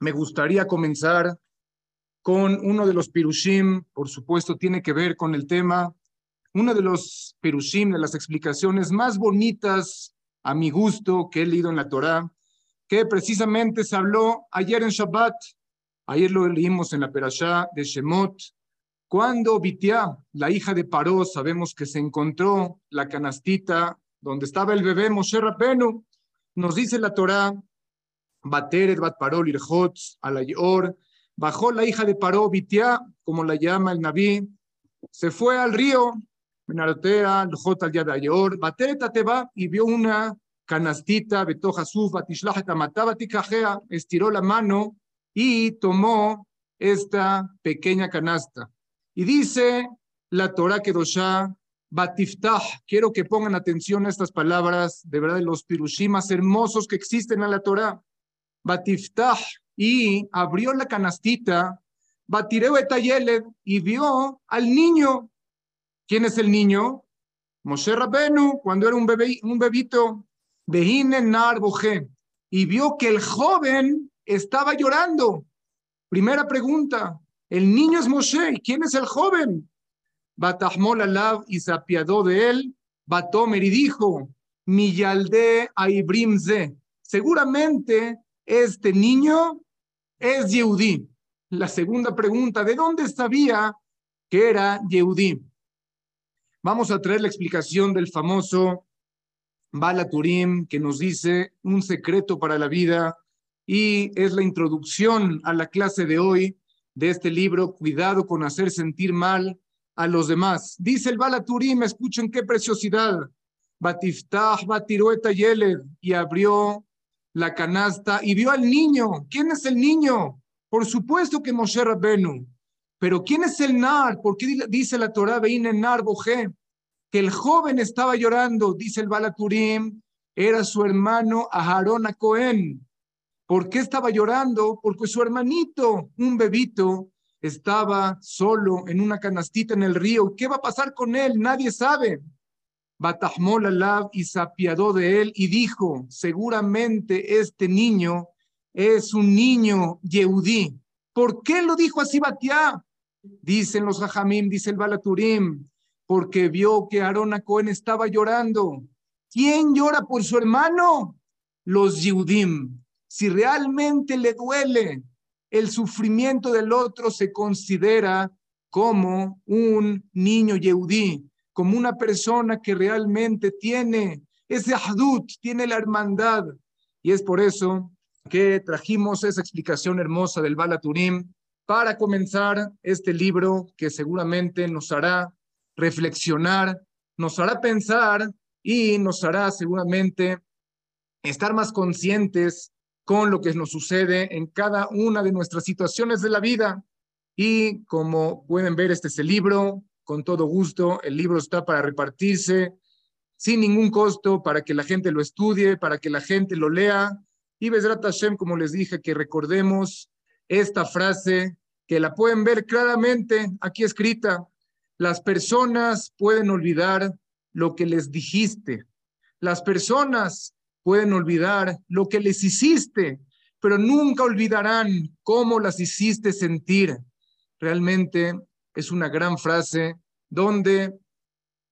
me gustaría comenzar con uno de los pirushim, por supuesto tiene que ver con el tema, uno de los pirushim, de las explicaciones más bonitas a mi gusto que he leído en la Torá, que precisamente se habló ayer en Shabbat, Ayer lo leímos en la perashá de Shemot. Cuando Bitiá, la hija de Paró, sabemos que se encontró la canastita donde estaba el bebé Moshe Rabenu, nos dice la Torá, Bateret, Bat Paró, Lirhot, Alayor, bajó la hija de Paró, Bitiá, como la llama el Naví, se fue al río, Menarotea, Lhot al Yadayor, Bateret Ateba, y vio una canastita, Betoja Suf, Batishlajet Amataba Tikajea, estiró la mano y tomó esta pequeña canasta. Y dice la Torah Kedoshá, Batiftah, quiero que pongan atención a estas palabras, de verdad, los pirushimas hermosos que existen en la Torah. Batiftah, y abrió la canastita, Batireu y vio al niño. ¿Quién es el niño? Moshe Rabenu, cuando era un, bebé, un bebito, Behine Nar y vio que el joven estaba llorando. Primera pregunta, el niño es Moshe, ¿quién es el joven? Batahmol Alav y se apiadó de él, Batomer y dijo, Miyalde Aibrimze, seguramente este niño es Yehudí. La segunda pregunta, ¿de dónde sabía que era Yehudí? Vamos a traer la explicación del famoso Bala Turim, que nos dice un secreto para la vida y es la introducción a la clase de hoy de este libro, Cuidado con hacer sentir mal a los demás. Dice el Balaturim, escuchen qué preciosidad. Batiftah, Batirueta Yeled, y abrió la canasta y vio al niño. ¿Quién es el niño? Por supuesto que Moshe Rabbenu. Pero ¿quién es el Nar? ¿Por qué dice la Torah, Veine Nar Boje? Que el joven estaba llorando, dice el Balaturim, era su hermano Aharón Cohen. ¿Por qué estaba llorando? Porque su hermanito, un bebito, estaba solo en una canastita en el río. ¿Qué va a pasar con él? Nadie sabe. Batahmol Alab y se apiadó de él y dijo, seguramente este niño es un niño Yehudí. ¿Por qué lo dijo así Batiá? Dicen los Jajamim, dice el Balaturim, porque vio que Aarón Cohen estaba llorando. ¿Quién llora por su hermano? los Yehudim. Si realmente le duele el sufrimiento del otro, se considera como un niño Yehudí, como una persona que realmente tiene ese ahdut, tiene la hermandad. Y es por eso que trajimos esa explicación hermosa del Balaturim para comenzar este libro que seguramente nos hará reflexionar, nos hará pensar y nos hará seguramente estar más conscientes con lo que nos sucede en cada una de nuestras situaciones de la vida. Y como pueden ver, este es el libro, con todo gusto, el libro está para repartirse sin ningún costo, para que la gente lo estudie, para que la gente lo lea. Y Besrat Hashem, como les dije, que recordemos esta frase, que la pueden ver claramente aquí escrita. Las personas pueden olvidar lo que les dijiste. Las personas pueden olvidar lo que les hiciste, pero nunca olvidarán cómo las hiciste sentir. Realmente es una gran frase donde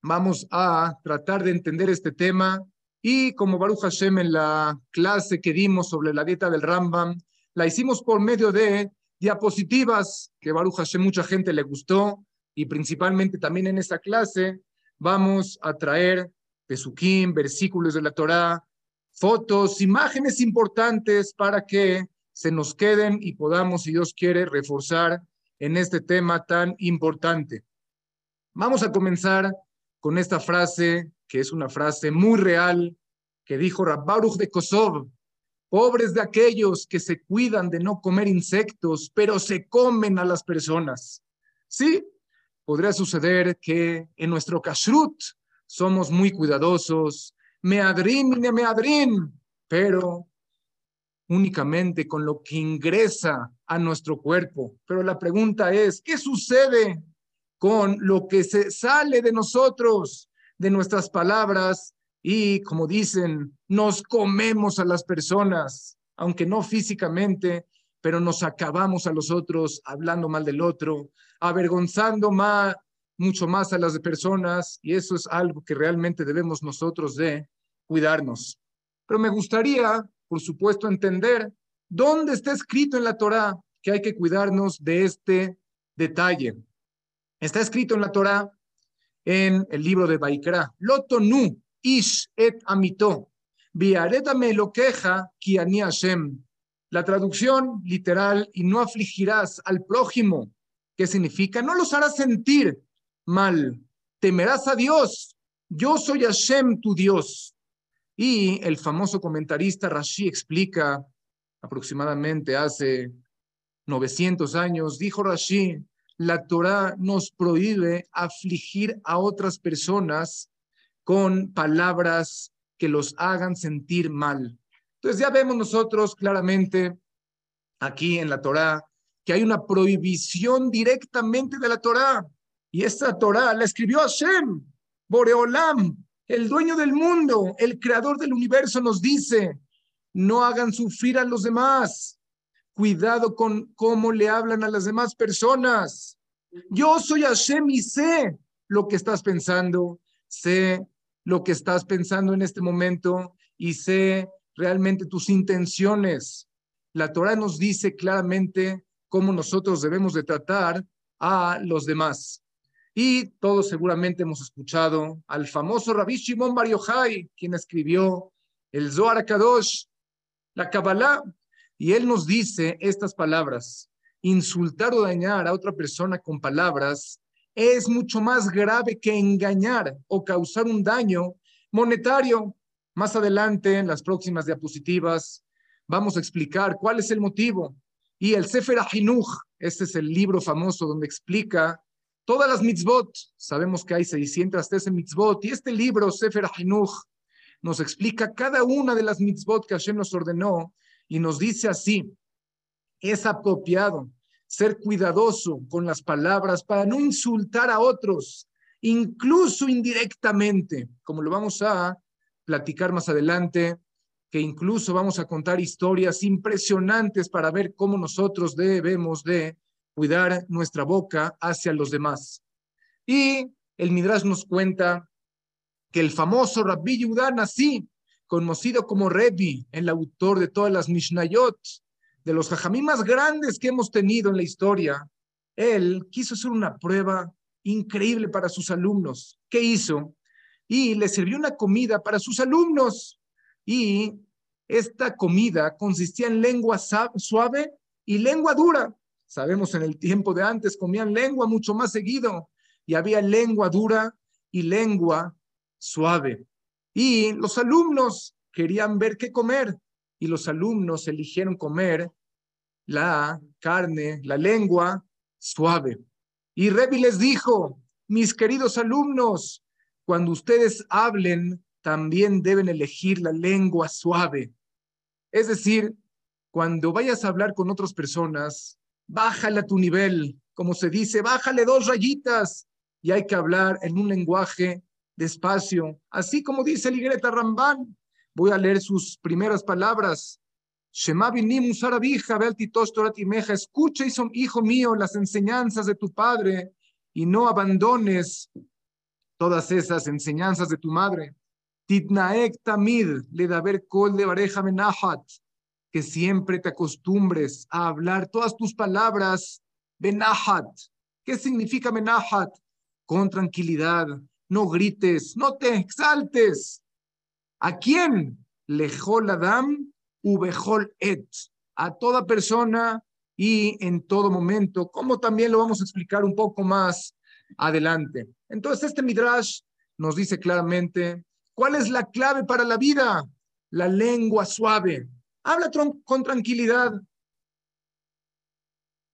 vamos a tratar de entender este tema y como Baruch Hashem en la clase que dimos sobre la dieta del Rambam, la hicimos por medio de diapositivas que Baruch Hashem mucha gente le gustó y principalmente también en esta clase vamos a traer Pesukim, versículos de la Torá, fotos, imágenes importantes para que se nos queden y podamos, si Dios quiere, reforzar en este tema tan importante. Vamos a comenzar con esta frase, que es una frase muy real, que dijo Rabbaruch de Kosov, pobres de aquellos que se cuidan de no comer insectos, pero se comen a las personas. Sí, podría suceder que en nuestro kashrut somos muy cuidadosos, meadrín meadrín, pero únicamente con lo que ingresa a nuestro cuerpo. Pero la pregunta es, ¿qué sucede con lo que se sale de nosotros, de nuestras palabras? Y como dicen, nos comemos a las personas, aunque no físicamente, pero nos acabamos a los otros hablando mal del otro, avergonzando más, mucho más a las personas y eso es algo que realmente debemos nosotros de cuidarnos. Pero me gustaría, por supuesto, entender dónde está escrito en la Torá que hay que cuidarnos de este detalle. Está escrito en la Torá en el libro de Baikra, Loto nu ish et amito, viaretame lo queja ki Hashem. La traducción literal, y no afligirás al prójimo, ¿qué significa? No los harás sentir mal. Temerás a Dios. Yo soy Hashem, tu Dios. Y el famoso comentarista Rashi explica aproximadamente hace 900 años, dijo Rashi, la Torah nos prohíbe afligir a otras personas con palabras que los hagan sentir mal. Entonces ya vemos nosotros claramente aquí en la Torah que hay una prohibición directamente de la Torah. Y esta Torah la escribió Hashem, Boreolam, el dueño del mundo, el creador del universo, nos dice, no hagan sufrir a los demás. Cuidado con cómo le hablan a las demás personas. Yo soy Hashem y sé lo que estás pensando, sé lo que estás pensando en este momento y sé realmente tus intenciones. La Torah nos dice claramente cómo nosotros debemos de tratar a los demás. Y todos seguramente hemos escuchado al famoso Rabbi Shimon Bar Yochai, quien escribió el Zohar Kadosh, la Kabbalah, y él nos dice estas palabras: insultar o dañar a otra persona con palabras es mucho más grave que engañar o causar un daño monetario. Más adelante, en las próximas diapositivas, vamos a explicar cuál es el motivo. Y el Sefer Ahinuch, este es el libro famoso donde explica Todas las mitzvot, sabemos que hay 613 mitzvot, y este libro, Sefer Ahinuch, nos explica cada una de las mitzvot que Hashem nos ordenó y nos dice así, es apropiado ser cuidadoso con las palabras para no insultar a otros, incluso indirectamente, como lo vamos a platicar más adelante, que incluso vamos a contar historias impresionantes para ver cómo nosotros debemos de cuidar nuestra boca hacia los demás. Y el Midrash nos cuenta que el famoso Rabbi Yudá Nasi, conocido como Rebbi, el autor de todas las Mishnayot, de los jajamí más grandes que hemos tenido en la historia, él quiso hacer una prueba increíble para sus alumnos. ¿Qué hizo? Y le sirvió una comida para sus alumnos. Y esta comida consistía en lengua suave y lengua dura. Sabemos en el tiempo de antes comían lengua mucho más seguido y había lengua dura y lengua suave. Y los alumnos querían ver qué comer y los alumnos eligieron comer la carne, la lengua suave. Y Revi les dijo, mis queridos alumnos, cuando ustedes hablen, también deben elegir la lengua suave. Es decir, cuando vayas a hablar con otras personas, bájale a tu nivel, como se dice, bájale dos rayitas y hay que hablar en un lenguaje despacio, así como dice Ligreta Rambán. Voy a leer sus primeras palabras. Shema escucha, hijo mío, las enseñanzas de tu padre y no abandones todas esas enseñanzas de tu madre. Titnaek tamid, le da ver kol de bareja menahat, que siempre te acostumbres a hablar todas tus palabras benahat. ¿Qué significa menahat? Con tranquilidad, no grites, no te exaltes. ¿A quién? Lejol Adam, Ubejol Et. A toda persona y en todo momento, como también lo vamos a explicar un poco más adelante. Entonces, este Midrash nos dice claramente cuál es la clave para la vida, la lengua suave. Habla con tranquilidad.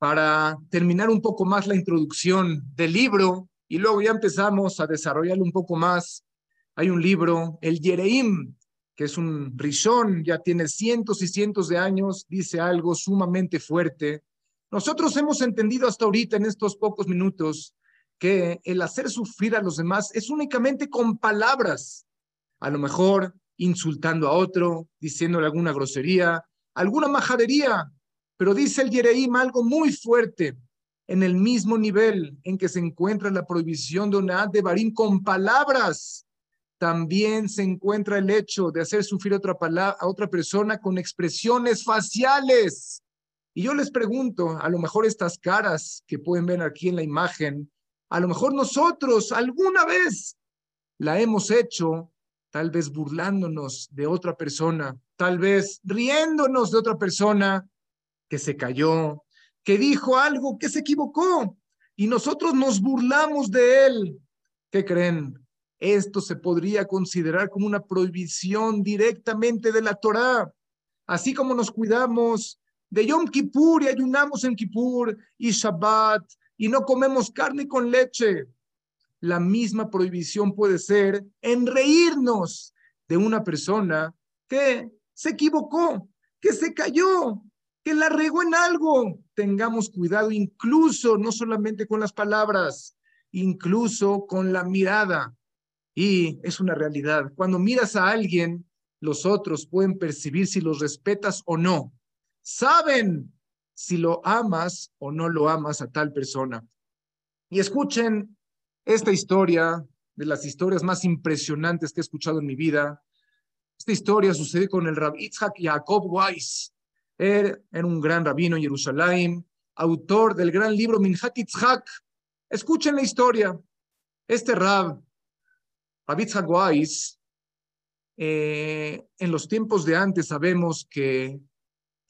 Para terminar un poco más la introducción del libro, y luego ya empezamos a desarrollarlo un poco más. Hay un libro, el Yereim, que es un rishon, ya tiene cientos y cientos de años, dice algo sumamente fuerte. Nosotros hemos entendido hasta ahorita en estos pocos minutos que el hacer sufrir a los demás es únicamente con palabras, a lo mejor insultando a otro, diciéndole alguna grosería, alguna majadería, pero dice el Yereim algo muy fuerte en el mismo nivel en que se encuentra la prohibición de una de Barim con palabras, también se encuentra el hecho de hacer sufrir otra a otra persona con expresiones faciales. Y yo les pregunto, a lo mejor estas caras que pueden ver aquí en la imagen, a lo mejor nosotros alguna vez la hemos hecho, tal vez burlándonos de otra persona, tal vez riéndonos de otra persona que se cayó, que dijo algo que se equivocó y nosotros nos burlamos de él. ¿Qué creen? Esto se podría considerar como una prohibición directamente de la Torá. Así como nos cuidamos de Yom Kippur y ayunamos en Kippur y Shabbat y no comemos carne con leche. La misma prohibición puede ser en reírnos de una persona que se equivocó, que se cayó, que la regó en algo. Tengamos cuidado incluso, no solamente con las palabras, incluso con la mirada. Y es una realidad. Cuando miras a alguien, los otros pueden percibir si los respetas o no. Saben si lo amas o no lo amas a tal persona. Y escuchen esta historia, de las historias más impresionantes que he escuchado en mi vida. Esta historia sucedió con el Rabbi Itzhak Jacob Weiss. Él era un gran rabino en Jerusalén, autor del gran libro Minhat Itzhak. Escuchen la historia. Este rab, Rabbi Itzhak Weiss, eh, en los tiempos de antes sabemos que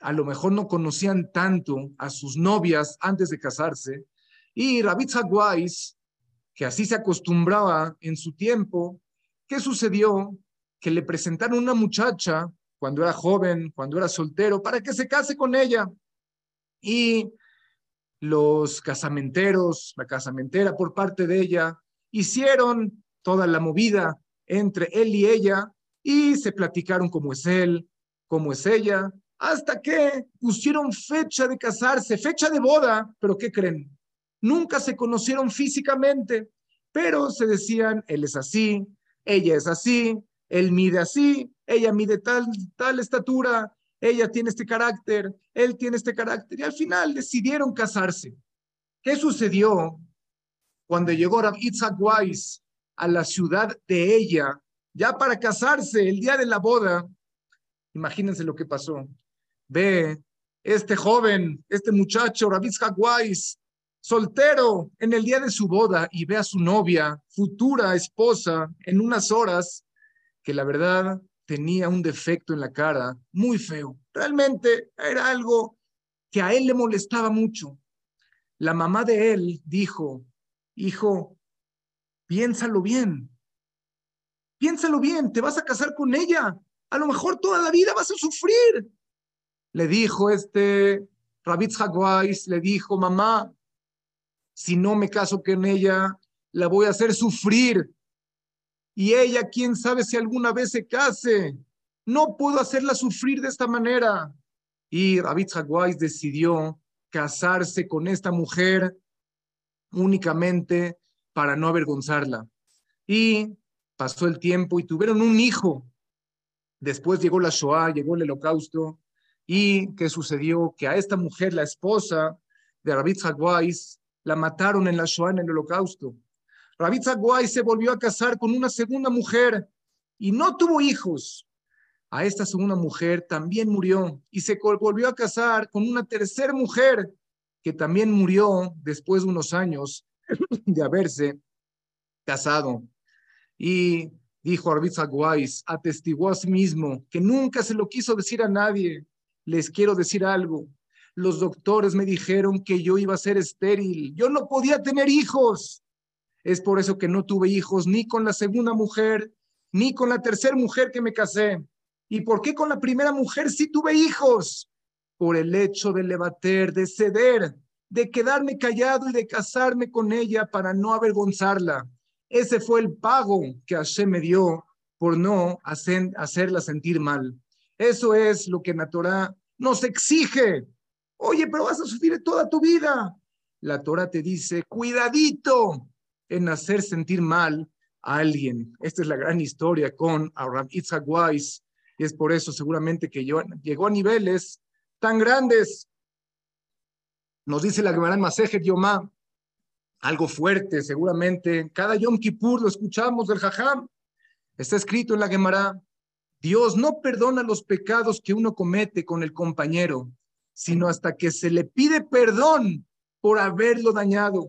a lo mejor no conocían tanto a sus novias antes de casarse. Y Rabbi Weiss, que así se acostumbraba en su tiempo, ¿qué sucedió? Que le presentaron una muchacha cuando era joven, cuando era soltero, para que se case con ella. Y los casamenteros, la casamentera por parte de ella, hicieron toda la movida entre él y ella y se platicaron cómo es él, cómo es ella, hasta que pusieron fecha de casarse, fecha de boda, pero ¿qué creen? Nunca se conocieron físicamente, pero se decían, él es así, ella es así, él mide así, ella mide tal, tal estatura, ella tiene este carácter, él tiene este carácter, y al final decidieron casarse. ¿Qué sucedió cuando llegó Rab Itzhak a la ciudad de ella? ya para casarse, el día de la boda, imagínense lo que pasó. Ve este joven, este muchacho, Hagwais, soltero en el día de su boda y ve a su novia, futura esposa, en unas horas, que la verdad tenía un defecto en la cara muy feo. Realmente era algo que a él le molestaba mucho. La mamá de él dijo, hijo, piénsalo bien, piénsalo bien, te vas a casar con ella, a lo mejor toda la vida vas a sufrir. Le dijo este Rabitz Hagwais, le dijo, mamá, si no me caso con ella, la voy a hacer sufrir. Y ella, quién sabe si alguna vez se case. No puedo hacerla sufrir de esta manera. Y Rabitz Hagwais decidió casarse con esta mujer únicamente para no avergonzarla. Y pasó el tiempo y tuvieron un hijo. Después llegó la Shoah, llegó el holocausto. ¿Y qué sucedió? Que a esta mujer, la esposa de Rabitz Hagwais, la mataron en la Shoah, en el holocausto. Rabitz Hagwais se volvió a casar con una segunda mujer y no tuvo hijos. A esta segunda mujer también murió y se volvió a casar con una tercera mujer que también murió después de unos años de haberse casado. Y dijo Arbitz Aguais, atestiguó a sí mismo que nunca se lo quiso decir a nadie. Les quiero decir algo. Los doctores me dijeron que yo iba a ser estéril. Yo no podía tener hijos. Es por eso que no tuve hijos ni con la segunda mujer, ni con la tercera mujer que me casé. ¿Y por qué con la primera mujer sí tuve hijos? Por el hecho de levater, de ceder, de quedarme callado y de casarme con ella para no avergonzarla. Ese fue el pago que Hashem me dio por no hacer, hacerla sentir mal. Eso es lo que Torah nos exige. Oye, pero vas a sufrir toda tu vida. La Torah te dice, cuidadito en hacer sentir mal a alguien. Esta es la gran historia con Abraham Itzhak Weiss. Y es por eso seguramente que llegó a niveles tan grandes. Nos dice la Gemara Masejet Yomá, algo fuerte, seguramente. Cada Yom Kippur lo escuchamos del Jajam. Está escrito en la Gemara, Dios no perdona los pecados que uno comete con el compañero, sino hasta que se le pide perdón por haberlo dañado.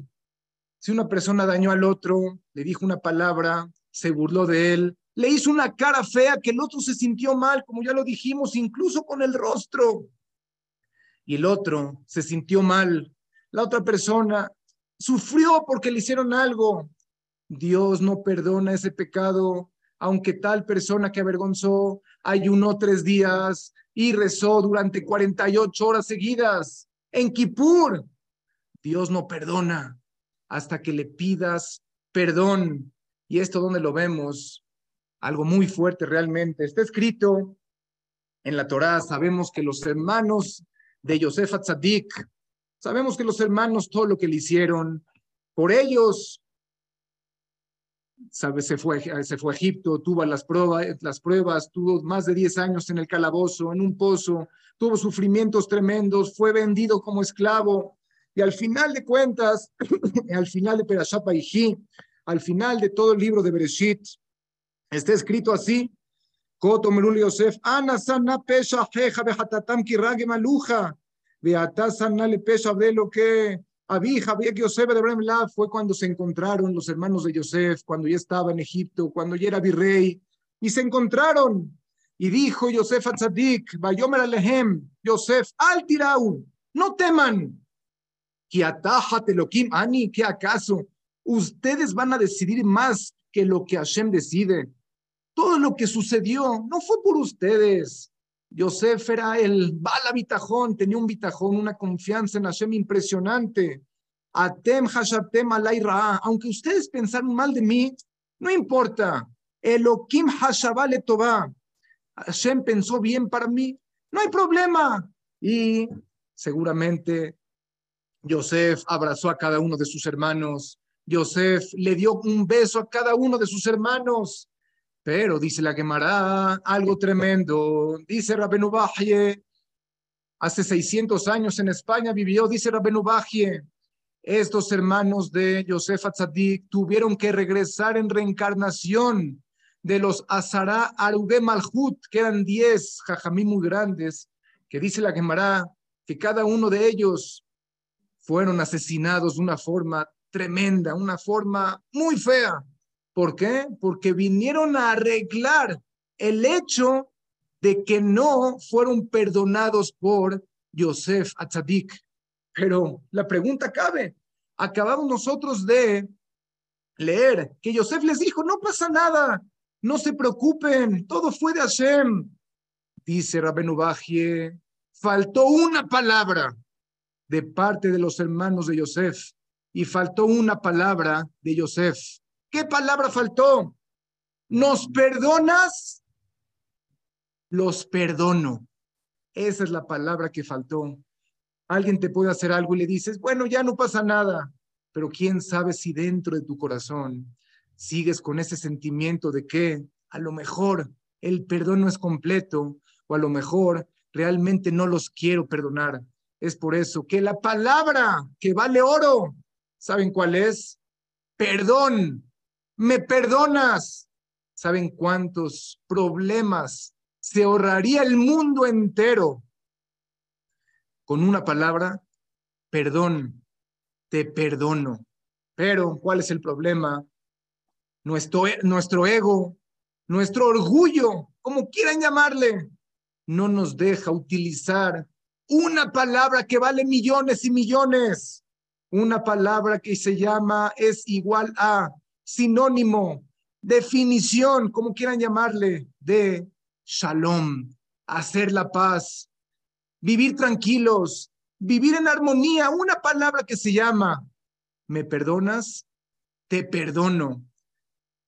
Si una persona dañó al otro, le dijo una palabra, se burló de él, le hizo una cara fea que el otro se sintió mal, como ya lo dijimos, incluso con el rostro. Y el otro se sintió mal. La otra persona sufrió porque le hicieron algo. Dios no perdona ese pecado, aunque tal persona que avergonzó ayunó tres días y rezó durante 48 horas seguidas en Kippur. Dios no perdona hasta que le pidas perdón. Y esto donde lo vemos, algo muy fuerte realmente. Está escrito en la Torá, sabemos que los hermanos de Yosef Atzadik Sabemos que los hermanos, todo lo que le hicieron, por ellos, sabe, se fue, se fue a Egipto, tuvo las pruebas, las pruebas, tuvo más de 10 años en el calabozo, en un pozo, tuvo sufrimientos tremendos, fue vendido como esclavo, y al final de cuentas, [CLEARS THROAT] al final de Perashat al final de todo el libro de Bereshit, está escrito así, Yosef, Ana sana pesha jeja behatatam kirage maluja, de lo que Abija, que Yosef de Bremla fue cuando se encontraron los hermanos de Yosef, cuando ya estaba en Egipto, cuando ya era virrey, y se encontraron. Y dijo Yosef a Tzadik, Bayomer Alehem, Yosef, al tirau, no teman, que atájate Kim Ani, que acaso ustedes van a decidir más que lo que Hashem decide. Todo lo que sucedió no fue por ustedes, Yosef era el bala bitajón, tenía un bitajón, una confianza en Hashem impresionante. Atem hashatem ra, aunque ustedes pensaron mal de mí, no importa. Elohim hashabale toba. Hashem pensó bien para mí, no hay problema. Y seguramente Yosef abrazó a cada uno de sus hermanos. Yosef le dio un beso a cada uno de sus hermanos. Pero dice la quemará algo tremendo. Dice Rabenu hace 600 años en España vivió, dice Rabenu estos hermanos de Yosef Atzadik tuvieron que regresar en reencarnación de los Azara Arube Malhut, que eran diez jajamí muy grandes, que dice la Gemara que cada uno de ellos fueron asesinados de una forma tremenda, una forma muy fea. ¿Por qué? Porque vinieron a arreglar el hecho de que no fueron perdonados por Yosef Atzadik. Pero la pregunta cabe, acabamos nosotros de leer que Yosef les dijo, no pasa nada, no se preocupen, todo fue de Hashem. Dice Rabenu Bajie, faltó una palabra de parte de los hermanos de Yosef y faltó una palabra de Yosef. ¿Qué palabra faltó? ¿Nos perdonas? Los perdono. Esa es la palabra que faltó. Alguien te puede hacer algo y le dices, bueno, ya no pasa nada, pero quién sabe si dentro de tu corazón sigues con ese sentimiento de que a lo mejor el perdón no es completo o a lo mejor realmente no los quiero perdonar. Es por eso que la palabra que vale oro, ¿saben cuál es? Perdón. Me perdonas. ¿Saben cuántos problemas se ahorraría el mundo entero con una palabra? Perdón. Te perdono. Pero, ¿cuál es el problema? nuestro, e, nuestro ego, nuestro orgullo, como quieran llamarle, no nos deja utilizar una palabra que vale millones y millones, una palabra que se llama es igual a sinónimo, definición, como quieran llamarle, de shalom, hacer la paz, vivir tranquilos, vivir en armonía, una palabra que se llama, ¿me perdonas? Te perdono.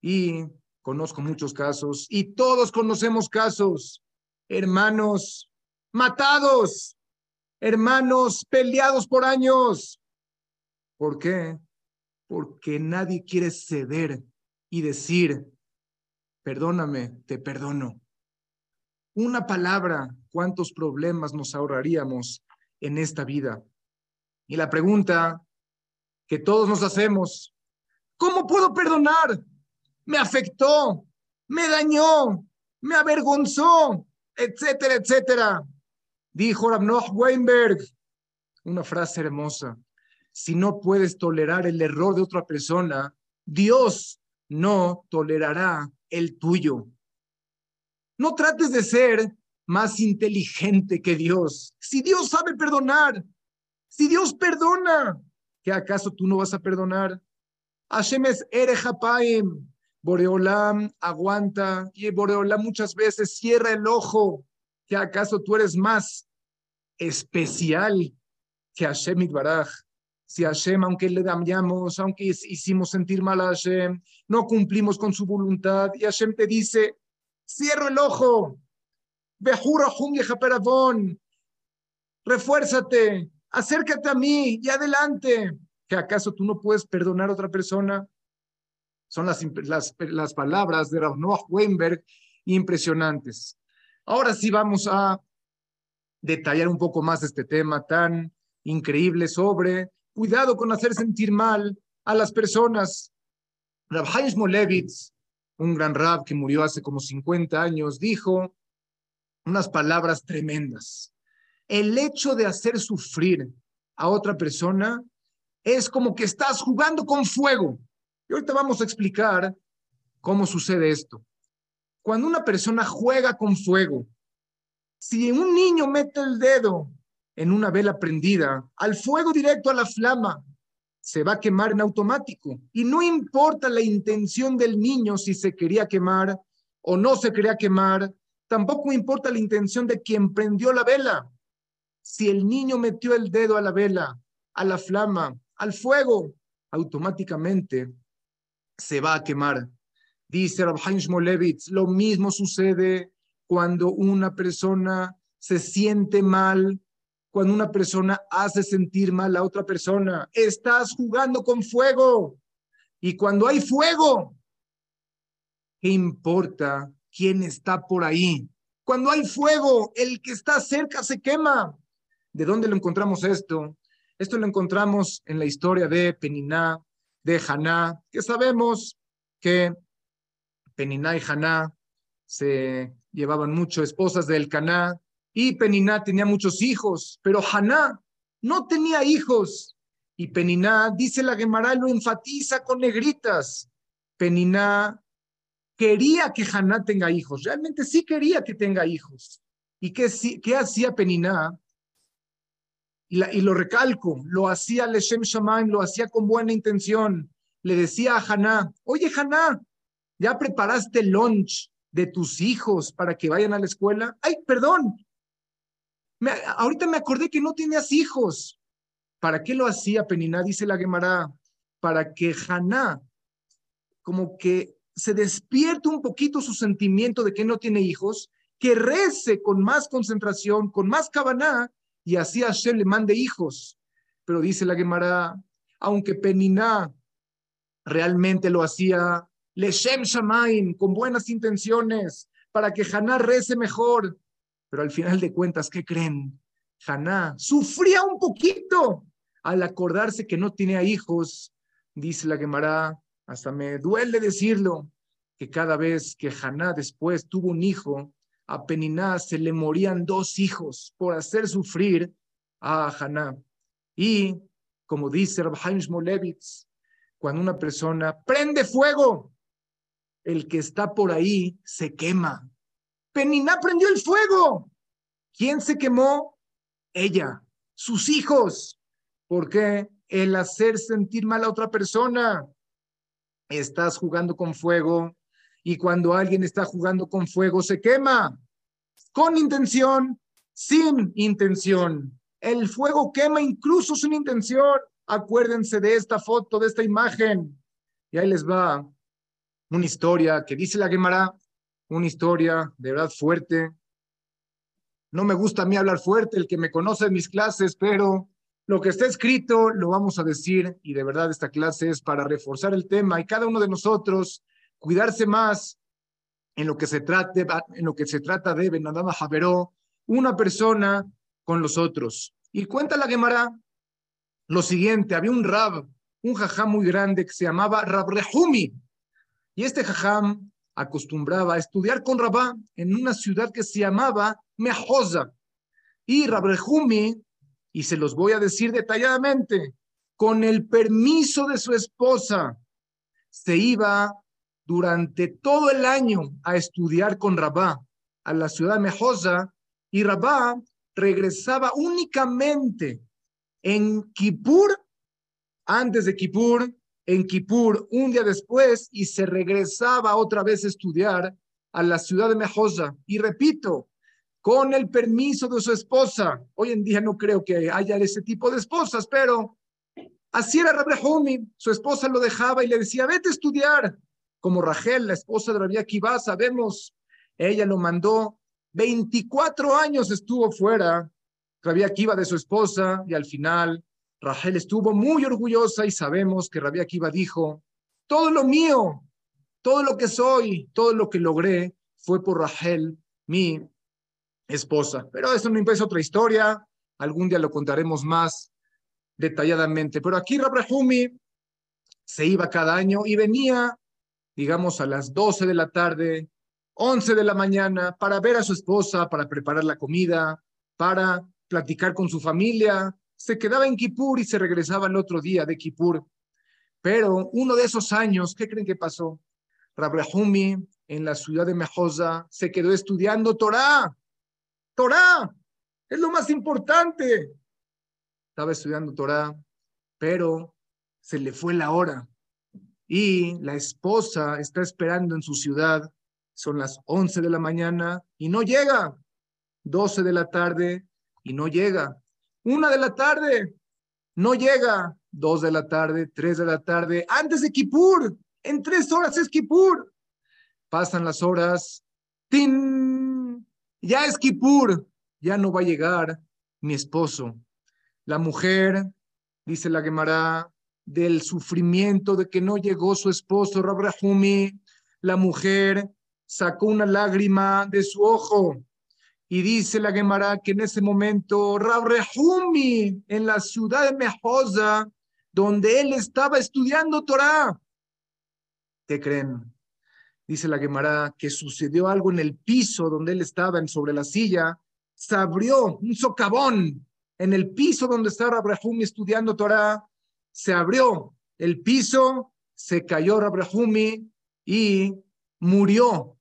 Y conozco muchos casos, y todos conocemos casos, hermanos matados, hermanos peleados por años. ¿Por qué? Porque nadie quiere ceder y decir, perdóname, te perdono. Una palabra, ¿cuántos problemas nos ahorraríamos en esta vida? Y la pregunta que todos nos hacemos, ¿cómo puedo perdonar? me afectó, me dañó, me avergonzó, etcétera, etcétera. Dijo Rabnoch Weinberg, una frase hermosa. Si no puedes tolerar el error de otra persona, Dios no tolerará el tuyo. No trates de ser más inteligente que Dios. Si Dios sabe perdonar, si Dios perdona, ¿qué acaso tú no vas a perdonar? Hashem es Erejapaim, Boreolam aguanta y Boreolam muchas veces cierra el ojo. ¿Que acaso tú eres más especial que Hashem Baraj? Si Hashem, aunque le dañamos, aunque hicimos sentir mal a Hashem, no cumplimos con su voluntad y Hashem te dice, cierra el ojo, refuérzate, acércate a mí y adelante. ¿Que acaso tú no puedes perdonar a otra persona? Son las, las, palabras de Noah Weinberg impresionantes. Ahora sí vamos a detallar un poco más este tema tan increíble sobre cuidado con hacer sentir mal a las personas. Rab Molevitz, un gran rab que murió hace como 50 años, dijo unas palabras tremendas. El hecho de hacer sufrir a otra persona es como que estás jugando con fuego. Y ahorita vamos a explicar cómo sucede esto. Cuando una persona juega con fuego, si un niño mete el dedo en una vela prendida, al fuego directo a la flama, se va a quemar en automático. Y no importa la intención del niño si se quería quemar o no se quería quemar, tampoco importa la intención de quien prendió la vela. Si el niño metió el dedo a la vela, a la flama, al fuego, automáticamente se va a quemar. Dice Rabhaim Shmolevitz, lo mismo sucede cuando una persona se siente mal, cuando una persona hace sentir mal a otra persona. Estás jugando con fuego. Y cuando hay fuego, ¿qué importa quién está por ahí? Cuando hay fuego, el que está cerca se quema. ¿De dónde lo encontramos esto? Esto lo encontramos en la historia de Peniná, de Haná, que sabemos que Peniná y Haná se llevaban mucho esposas del Caná y Peniná tenía muchos hijos, pero Haná no tenía hijos. Y Peniná, dice la Gemara, lo enfatiza con negritas. Peniná quería que Haná tenga hijos, realmente sí quería que tenga hijos. ¿Y qué, hacía Peniná? Y, y, lo recalco, lo hacía Leshem Shamaim, lo hacía con buena intención. Le decía a Haná, oye Haná, ¿ya preparaste el lunch de tus hijos para que vayan a la escuela? Ay, perdón, ahorita me acordé que no tenías hijos. ¿Para qué lo hacía Peniná? Dice la Gemara, para que Haná, como que se despierte un poquito su sentimiento de que no tiene hijos, que rece con más concentración, con más cabaná, y así Hashem le mande hijos. Pero dice la Gemara, aunque Peniná realmente lo hacía Leshem Shamaim, con buenas intenciones, para que Haná rece mejor, pero al final de cuentas, ¿qué creen? Haná sufría un poquito al acordarse que no tenía hijos, dice la Gemara, hasta me duele decirlo, que cada vez que Haná después tuvo un hijo, a Peniná se le morían dos hijos por hacer sufrir a Haná. Y como dice Rabhaim Molevitz, cuando una persona prende fuego, el que está por ahí se quema. Peniná prendió el fuego. ¿Quién se quemó? Ella, sus hijos. ¿Por qué? El hacer sentir mal a otra persona. Estás jugando con fuego y cuando alguien está jugando con fuego se quema. Con intención, sin intención. El fuego quema incluso sin intención. Acuérdense de esta foto, de esta imagen. Y ahí les va una historia que dice la Gemara una historia de verdad fuerte. No me gusta a mí hablar fuerte, el que me conoce en mis clases, pero lo que está escrito lo vamos a decir y de verdad esta clase es para reforzar el tema y cada uno de nosotros cuidarse más en lo que se trate, en lo que se trata de Benadama Javeró, una persona con los otros. Y cuenta la Gemara lo siguiente, había un rab, un jajam muy grande que se llamaba Rab Rehumi, y este jajam acostumbraba a estudiar con Rabá en una ciudad que se llamaba Mejosa. Y Rabrejumi, y se los voy a decir detalladamente, con el permiso de su esposa, se iba durante todo el año a estudiar con Rabá a la ciudad de Mejosa y Rabá regresaba únicamente en Kippur, antes de Kippur, en Kippur un día después y se regresaba otra vez a estudiar a la ciudad de Mejosa. Y repito, con el permiso de su esposa. Hoy en día no creo que haya ese tipo de esposas, pero así era Rabbi Su esposa lo dejaba y le decía, vete a estudiar. Como Rachel, la esposa de Rabbi Akiva, sabemos, ella lo mandó. 24 años estuvo fuera Rabbi Akiva de su esposa y al final Rachel estuvo muy orgullosa y sabemos que Rabia Akiva dijo, todo lo mío, todo lo que soy, todo lo que logré fue por Rachel, mi esposa. Pero eso no es otra historia, algún día lo contaremos más detalladamente. Pero aquí Rabrahumi se iba cada año y venía, digamos, a las 12 de la tarde, 11 de la mañana, para ver a su esposa, para preparar la comida, para platicar con su familia, se quedaba en Kippur y se regresaba el otro día de Kippur. Pero uno de esos años, ¿qué creen que pasó? Rabrahumi en la ciudad de Mejosa se quedó estudiando Torah. Torah es lo más importante. Estaba estudiando Torah, pero se le fue la hora. Y la esposa está esperando en su ciudad. Son las 11 de la mañana y no llega. 12 de la tarde y no llega. Una de la tarde, no llega. Dos de la tarde, tres de la tarde, antes de Kippur. En tres horas es Kippur. Pasan las horas. ¡Tin! Ya es Kippur. Ya no va a llegar mi esposo. La mujer, dice la Gemara, del sufrimiento de que no llegó su esposo, Rabrahumi, la mujer sacó una lágrima de su ojo y dice la Gemara que en ese momento Rabrehumi, en la ciudad de Mejosa, donde él estaba estudiando Torah, ¿qué creen? dice la Gemara, que sucedió algo en el piso donde él estaba, sobre la silla, se abrió un socavón en el piso donde estaba Abraham estudiando Torah, se abrió el piso, se cayó Rabrahumi y murió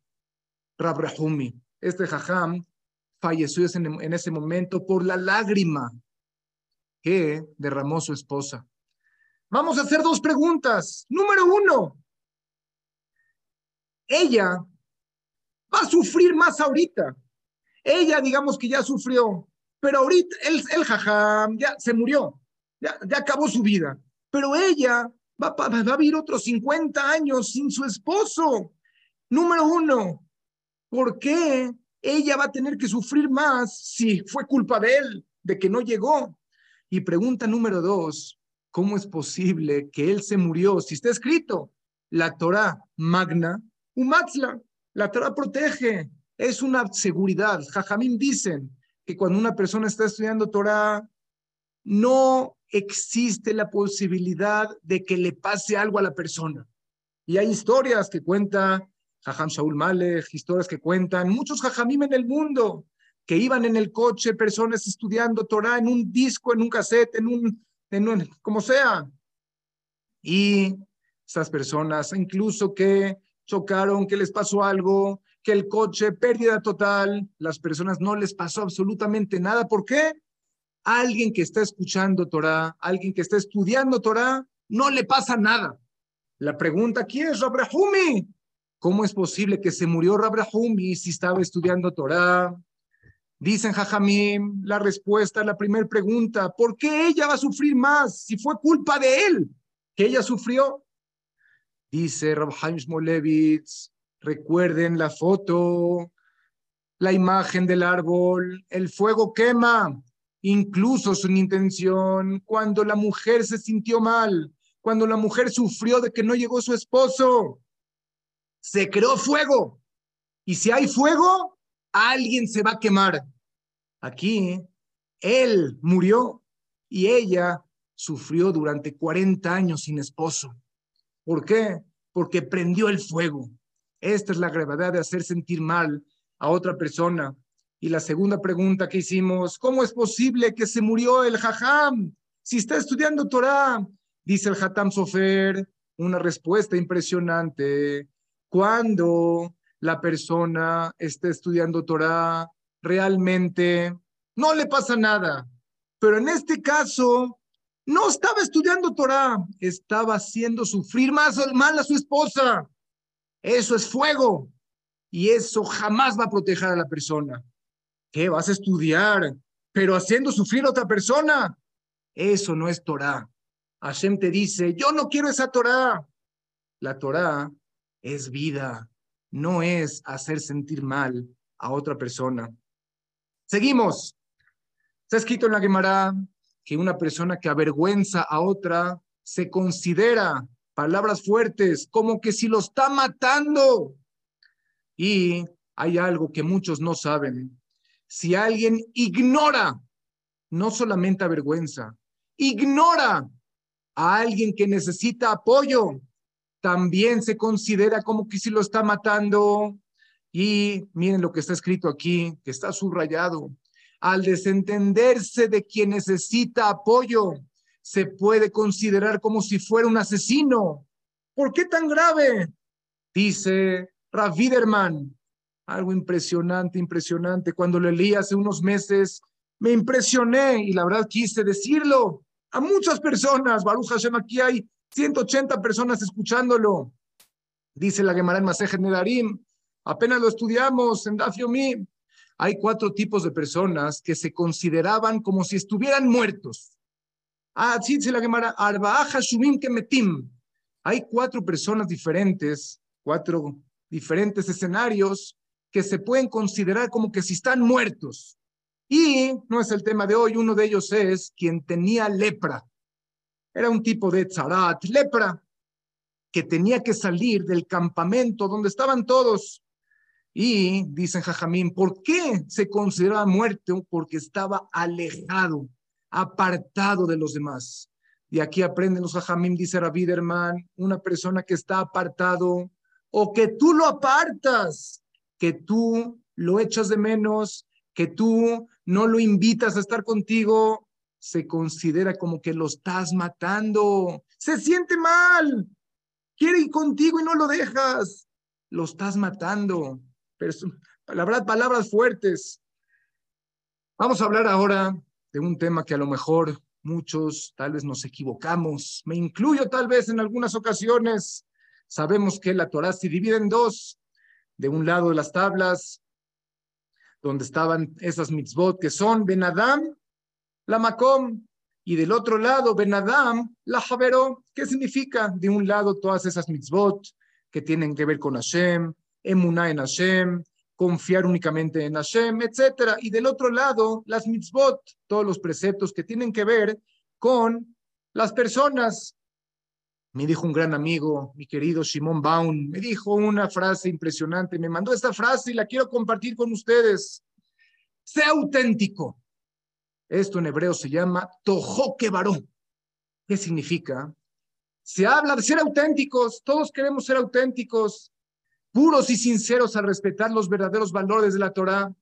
Rabrahumi. Este jajam falleció en ese momento por la lágrima que derramó su esposa. Vamos a hacer dos preguntas. Número uno, ella va a sufrir más ahorita. Ella, digamos que ya sufrió, pero ahorita el, el jajam ya se murió, ya, ya acabó su vida. Pero ella va, a vivir otros 50 años sin su esposo. Número uno, ¿por qué ella va a tener que sufrir más si fue culpa de él, de que no llegó? Y pregunta número dos, ¿cómo es posible que él se murió? Si está escrito, la Torah magna, umatzla, la Torah protege, es una seguridad. Jajamín dicen que cuando una persona está estudiando Torah, no existe la posibilidad de que le pase algo a la persona. Y hay historias que cuenta Jajam Shaul Malek, historias que cuentan muchos jajamim en el mundo, que iban en el coche, personas estudiando Torah en un disco, en un cassette, en un, en un como sea. Y esas personas, incluso que chocaron, que les pasó algo, que el coche, pérdida total, las personas no les pasó absolutamente nada. ¿Por qué? alguien que está escuchando Torah, alguien que está estudiando Torah, no le pasa nada. La pregunta aquí es, Rabrahumi, ¿cómo es posible que se murió Rabrahumi si estaba estudiando Torah? Dicen Jajamim, la respuesta a la primera pregunta, ¿por qué ella va a sufrir más si fue culpa de él que ella sufrió? Dice Rabhaim Smolevitz, recuerden la foto, la imagen del árbol, el fuego quema, incluso sin intención, cuando la mujer se sintió mal, cuando la mujer sufrió de que no llegó su esposo, se creó fuego. Y si hay fuego, alguien se va a quemar. Aquí, él murió y ella sufrió durante 40 años sin esposo. ¿Por qué? Porque prendió el fuego. Esta es la gravedad de hacer sentir mal a otra persona. Y la segunda pregunta que hicimos, ¿cómo es posible que se murió el jajam si está estudiando Torah? Dice el Hatam Sofer, una respuesta impresionante. Cuando la persona está estudiando Torah, realmente no le pasa nada. Pero en este caso, no estaba estudiando Torah, estaba haciendo sufrir más mal a su esposa. Eso es fuego y eso jamás va a proteger a la persona. ¿Qué vas a estudiar? Pero haciendo sufrir a otra persona. Eso no es Torah. Hashem te dice, yo no quiero esa Torah. La Torah es vida, no es hacer sentir mal a otra persona. Seguimos. Está escrito en la Gemara que una persona que avergüenza a otra se considera, palabras fuertes, como que si lo está matando. Y hay algo que muchos no saben si alguien ignora, no solamente avergüenza, ignora a alguien que necesita apoyo, también se considera como que si lo está matando. Y miren lo que está escrito aquí, que está subrayado. Al desentenderse de quien necesita apoyo, se puede considerar como si fuera un asesino. ¿Por qué tan grave? Dice Raviderman, algo impresionante, impresionante. Cuando lo leí hace unos meses, me impresioné y la verdad quise decirlo a muchas personas. Baruch Hashem, aquí hay 180 personas escuchándolo. Dice la Gemara en Masejet Nedarim. Apenas lo estudiamos en Dafyomi. Hay cuatro tipos de personas que se consideraban como si estuvieran muertos. Ah, sí, dice la Gemara. Arbaaja Shumim Kemetim. Hay cuatro personas diferentes, cuatro diferentes escenarios que se pueden considerar como que si están muertos. Y no es el tema de hoy, uno de ellos es quien tenía lepra. Era un tipo de tzarat, lepra, que tenía que salir del campamento donde estaban todos. Y dicen Jajamín, ¿por qué se consideraba muerto? Porque estaba alejado, apartado de los demás. Y aquí aprenden los Jajamín, dice Raviderman, una persona que está apartado o que tú lo apartas, que tú lo echas de menos, que tú no lo invitas a estar contigo, se considera como que lo estás matando. Se siente mal. Quiere ir contigo y no lo dejas. Lo estás matando. Pero, la verdad, palabras fuertes. Vamos a hablar ahora de un tema que a lo mejor muchos tal vez nos equivocamos. Me incluyo tal vez en algunas ocasiones. Sabemos que la Torah se divide en dos. De un lado las tablas, donde estaban esas mitzvot que son Benadam, la Macom, y del otro lado Benadam, la Javero. ¿Qué significa? De un lado todas esas mitzvot que tienen que ver con Hashem, Emuná en Hashem, confiar únicamente en Hashem, etcétera. Y del otro lado, las mitzvot, todos los preceptos que tienen que ver con las personas. Me dijo un gran amigo, mi querido Shimon Baum, me dijo una frase impresionante, me mandó esta frase y la quiero compartir con ustedes. Sea auténtico. Esto en hebreo se llama tojoque. ¿Qué significa? Se habla de ser auténticos, todos queremos ser auténticos, puros y sinceros al respetar los verdaderos valores de la Torah,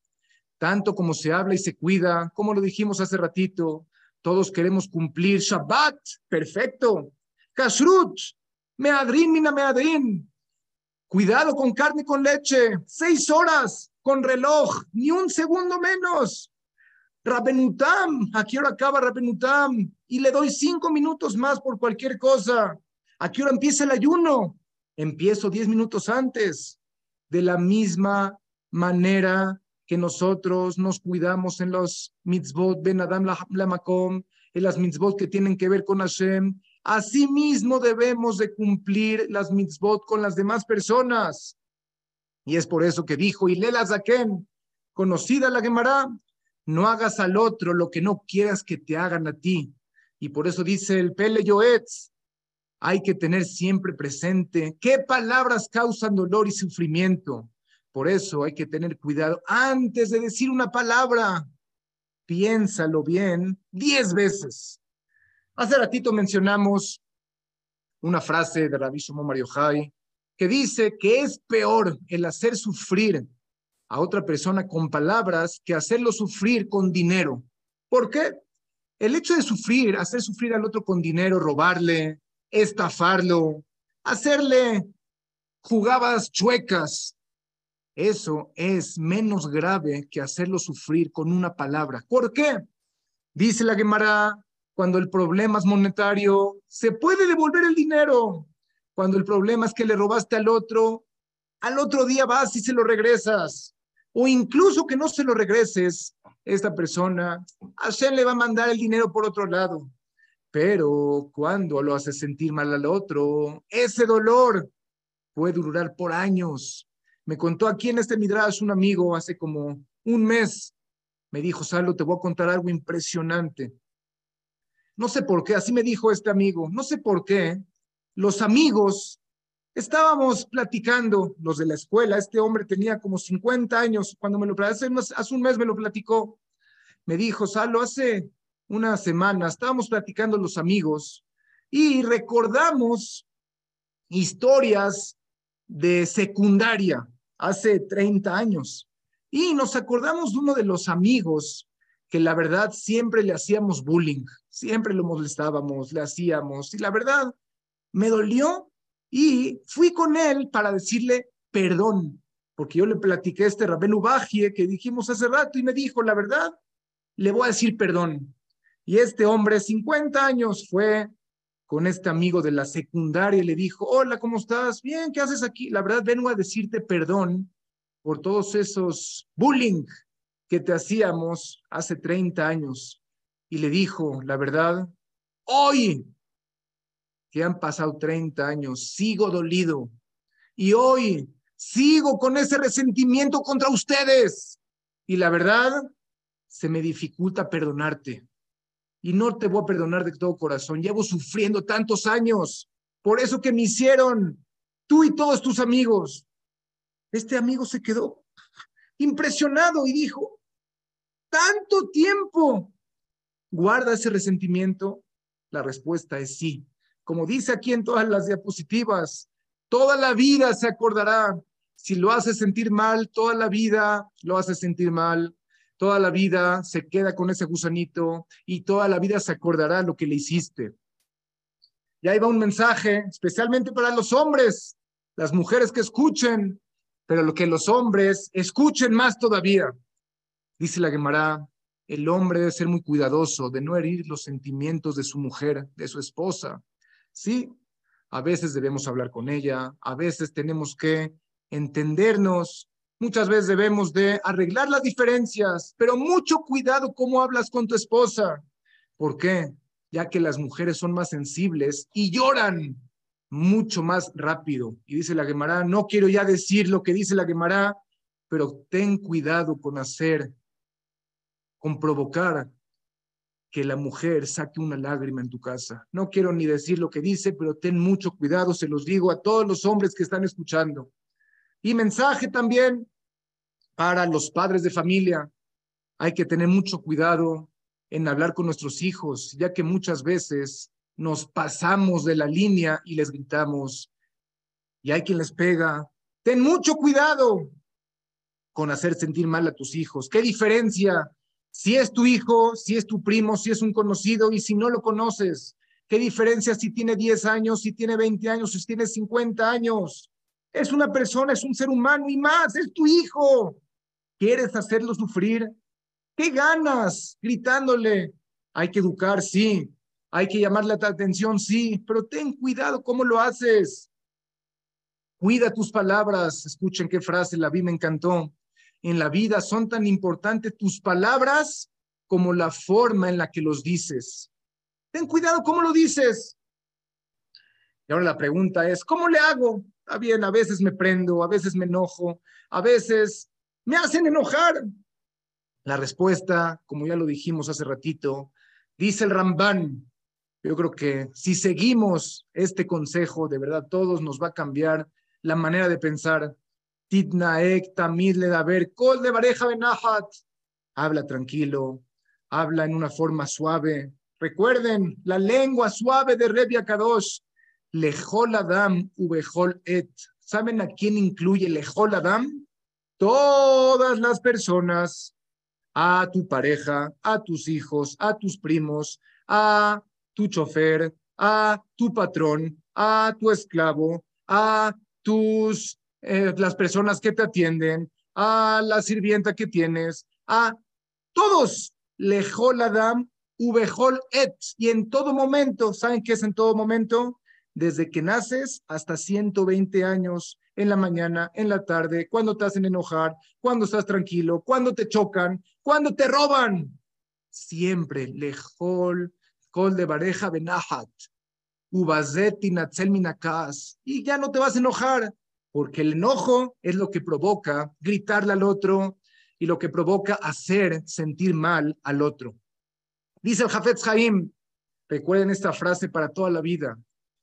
tanto como se habla y se cuida, como lo dijimos hace ratito, todos queremos cumplir Shabbat, perfecto, Kashrut, Meadrin, Mina Meadrin, cuidado con carne y con leche, seis horas con reloj, ni un segundo menos. Rabenutam, ¿a qué hora acaba Rabenutam? Y le doy cinco minutos más por cualquier cosa. ¿A qué hora empieza el ayuno? empiezo diez minutos antes. De la misma manera que nosotros nos cuidamos en los mitzvot, Ben Adam Lamakom, en las mitzvot que tienen que ver con Hashem, asimismo debemos de cumplir las mitzvot con las demás personas. Y es por eso que dijo Ilela Zaken, conocida la Gemara, no hagas al otro lo que no quieras que te hagan a ti. Y por eso dice el Pele Yoetz, hay que tener siempre presente qué palabras causan dolor y sufrimiento. Por eso hay que tener cuidado antes de decir una palabra. Piénsalo bien diez veces. Hace ratito mencionamos una frase de Rabbi Shimon Mario que dice que es peor el hacer sufrir a otra persona con palabras que hacerlo sufrir con dinero. ¿Por qué? El hecho de sufrir, hacer sufrir al otro con dinero, robarle, estafarlo, hacerle jugadas chuecas. Eso es menos grave que hacerlo sufrir con una palabra. ¿Por qué? Dice la Gemara, cuando el problema es monetario, se puede devolver el dinero. Cuando el problema es que le robaste al otro, al otro día vas y se lo regresas. O incluso que no se lo regreses, esta persona, Hashem le va a mandar el dinero por otro lado. Pero cuando lo hace sentir mal al otro, ese dolor puede durar por años. Me contó aquí en este Midrash un amigo hace como un mes. Me dijo, Salo, te voy a contar algo impresionante. No sé por qué, así me dijo este amigo, no sé por qué. Los amigos estábamos platicando, los de la escuela, este hombre tenía como 50 años, cuando me lo hace, hace un mes me lo platicó. Me dijo, Salo, hace una semana, estábamos platicando los amigos y recordamos historias de secundaria hace 30 años. Y nos acordamos de uno de los amigos que la verdad siempre le hacíamos bullying, siempre lo molestábamos, le hacíamos. Y la verdad me dolió y fui con él para decirle perdón, porque yo le platiqué a este Rabén Ubagie que dijimos hace rato y me dijo, la verdad, le voy a decir perdón. Y este hombre, 50 años, fue con este amigo de la secundaria y le dijo, hola, ¿cómo estás? Bien, ¿qué haces aquí? La verdad, vengo a decirte perdón por todos esos bullying que te hacíamos hace 30 años. Y le dijo, la verdad, hoy que han pasado 30 años, sigo dolido. Y hoy sigo con ese resentimiento contra ustedes. Y la verdad, se me dificulta perdonarte y no te voy a perdonar de todo corazón. Llevo sufriendo tantos años por eso que me hicieron tú y todos tus amigos. Este amigo se quedó impresionado y dijo, tanto tiempo, ¿guarda ese resentimiento? La respuesta es sí. Como dice aquí en todas las diapositivas, Toda la vida se acordará. Si lo hace sentir mal, toda la vida lo hace sentir mal. Toda la vida se queda con ese gusanito y toda la vida se acordará lo que le hiciste. Y ahí va un mensaje especialmente para los hombres, las mujeres que escuchen, pero lo que los hombres escuchen más todavía. Dice la Gemara, el hombre debe ser muy cuidadoso de no herir los sentimientos de su mujer, de su esposa. Sí, a veces debemos hablar con ella, a veces tenemos que entendernos, muchas veces debemos de arreglar las diferencias, pero mucho cuidado cómo hablas con tu esposa. ¿Por qué? Ya que las mujeres son más sensibles y lloran mucho más rápido. Y dice la Gemara, no quiero ya decir lo que dice la Gemara, pero ten cuidado con hacer, con provocar que la mujer saque una lágrima en tu casa. No quiero ni decir lo que dice, pero ten mucho cuidado, se los digo a todos los hombres que están escuchando. Y mensaje también para los padres de familia. Hay que tener mucho cuidado en hablar con nuestros hijos, ya que muchas veces nos pasamos de la línea y les gritamos, y hay quien les pega. Ten mucho cuidado con hacer sentir mal a tus hijos. ¿Qué diferencia si es tu hijo, si es tu primo, si es un conocido y si no lo conoces? ¿Qué diferencia si tiene 10 años, si tiene 20 años, si tiene 50 años? Es una persona, es un ser humano y más, es tu hijo. ¿Quieres hacerlo sufrir? ¿Qué ganas gritándole? Hay que educar, sí, hay que llamarle la atención, sí, pero ten cuidado cómo lo haces. Cuida tus palabras. Escuchen qué frase la vi, me encantó. En la vida son tan importantes tus palabras como la forma en la que los dices. Ten cuidado cómo lo dices. Y ahora la pregunta es, ¿cómo le hago? Está bien, a veces me prendo, a veces me enojo, a veces me hacen enojar. La respuesta, como ya lo dijimos hace ratito, dice el Ramban, yo creo que si seguimos este consejo, de verdad, todos nos va a cambiar la manera de pensar. Titnaek, tamid le ver, kol de bareja benahat. Habla tranquilo, habla en una forma suave. Recuerden la lengua suave de Rebia Kadosh. Lejol Adam et. ¿Saben a quién incluye Lejol Adam? Todas las personas, a tu pareja, a tus hijos, a tus primos, a tu chofer, a tu patrón, a tu esclavo, a tus eh, las personas que te atienden, a la sirvienta que tienes, a todos, lejol Adam, ubejol et, y en todo momento, ¿saben qué es en todo momento? Desde que naces hasta 120 años, en la mañana, en la tarde, cuando te hacen enojar, cuando estás tranquilo, cuando te chocan, cuando te roban. Siempre, lejol Kol de Bareja Benahat, Ubazeti Natzel Minakas, y ya no te vas a enojar, porque el enojo es lo que provoca gritarle al otro y lo que provoca hacer sentir mal al otro. Dice el Jafetz Haim, recuerden esta frase para toda la vida,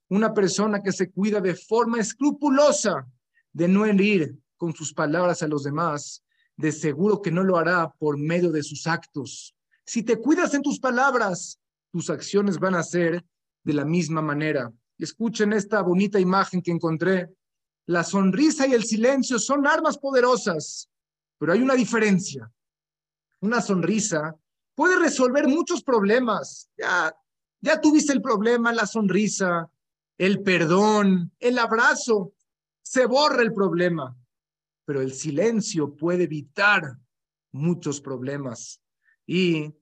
una persona que se cuida de forma escrupulosa de no herir con sus palabras a los demás, de seguro que no lo hará por medio de sus actos. Si te cuidas en tus palabras, tus acciones van a ser de la misma manera. Escuchen esta bonita imagen que encontré. La sonrisa y el silencio son armas poderosas, pero hay una diferencia. Una sonrisa puede resolver muchos problemas. Ya, ya tuviste el problema, la sonrisa, el perdón, el abrazo. Se borra el problema, pero el silencio puede evitar muchos problemas. Y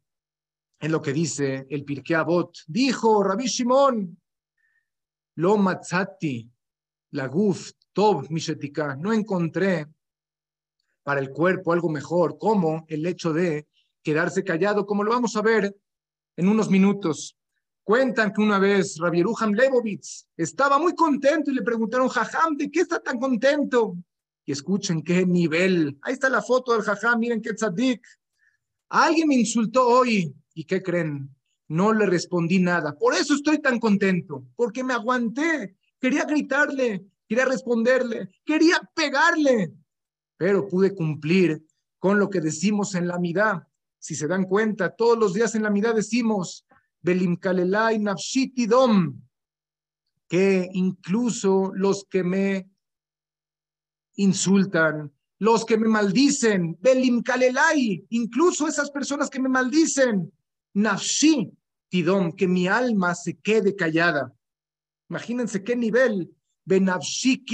en lo que dice el Pirkei Avot. Dijo Rabbi Shimon, lo matzati, la guf, no encontré para el cuerpo algo mejor, como el hecho de quedarse callado, como lo vamos a ver en unos minutos. Cuentan que una vez Rabbi Ruham Lebovitz estaba muy contento y le preguntaron, Jajam, ¿de qué está tan contento? Y escuchen qué nivel. Ahí está la foto del Jajam, miren qué tzadik. Alguien me insultó hoy ¿Y qué creen? No le respondí nada. Por eso estoy tan contento, porque me aguanté. Quería gritarle, quería responderle, quería pegarle, pero pude cumplir con lo que decimos en la mitad. Si se dan cuenta, todos los días en la mitad decimos, Belim Kalelai Nafshiti Dom. que incluso los que me insultan, los que me maldicen, Belim Kalelai, incluso esas personas que me maldicen, Nafshi Tidom, que mi alma se quede callada. Imagínense qué nivel,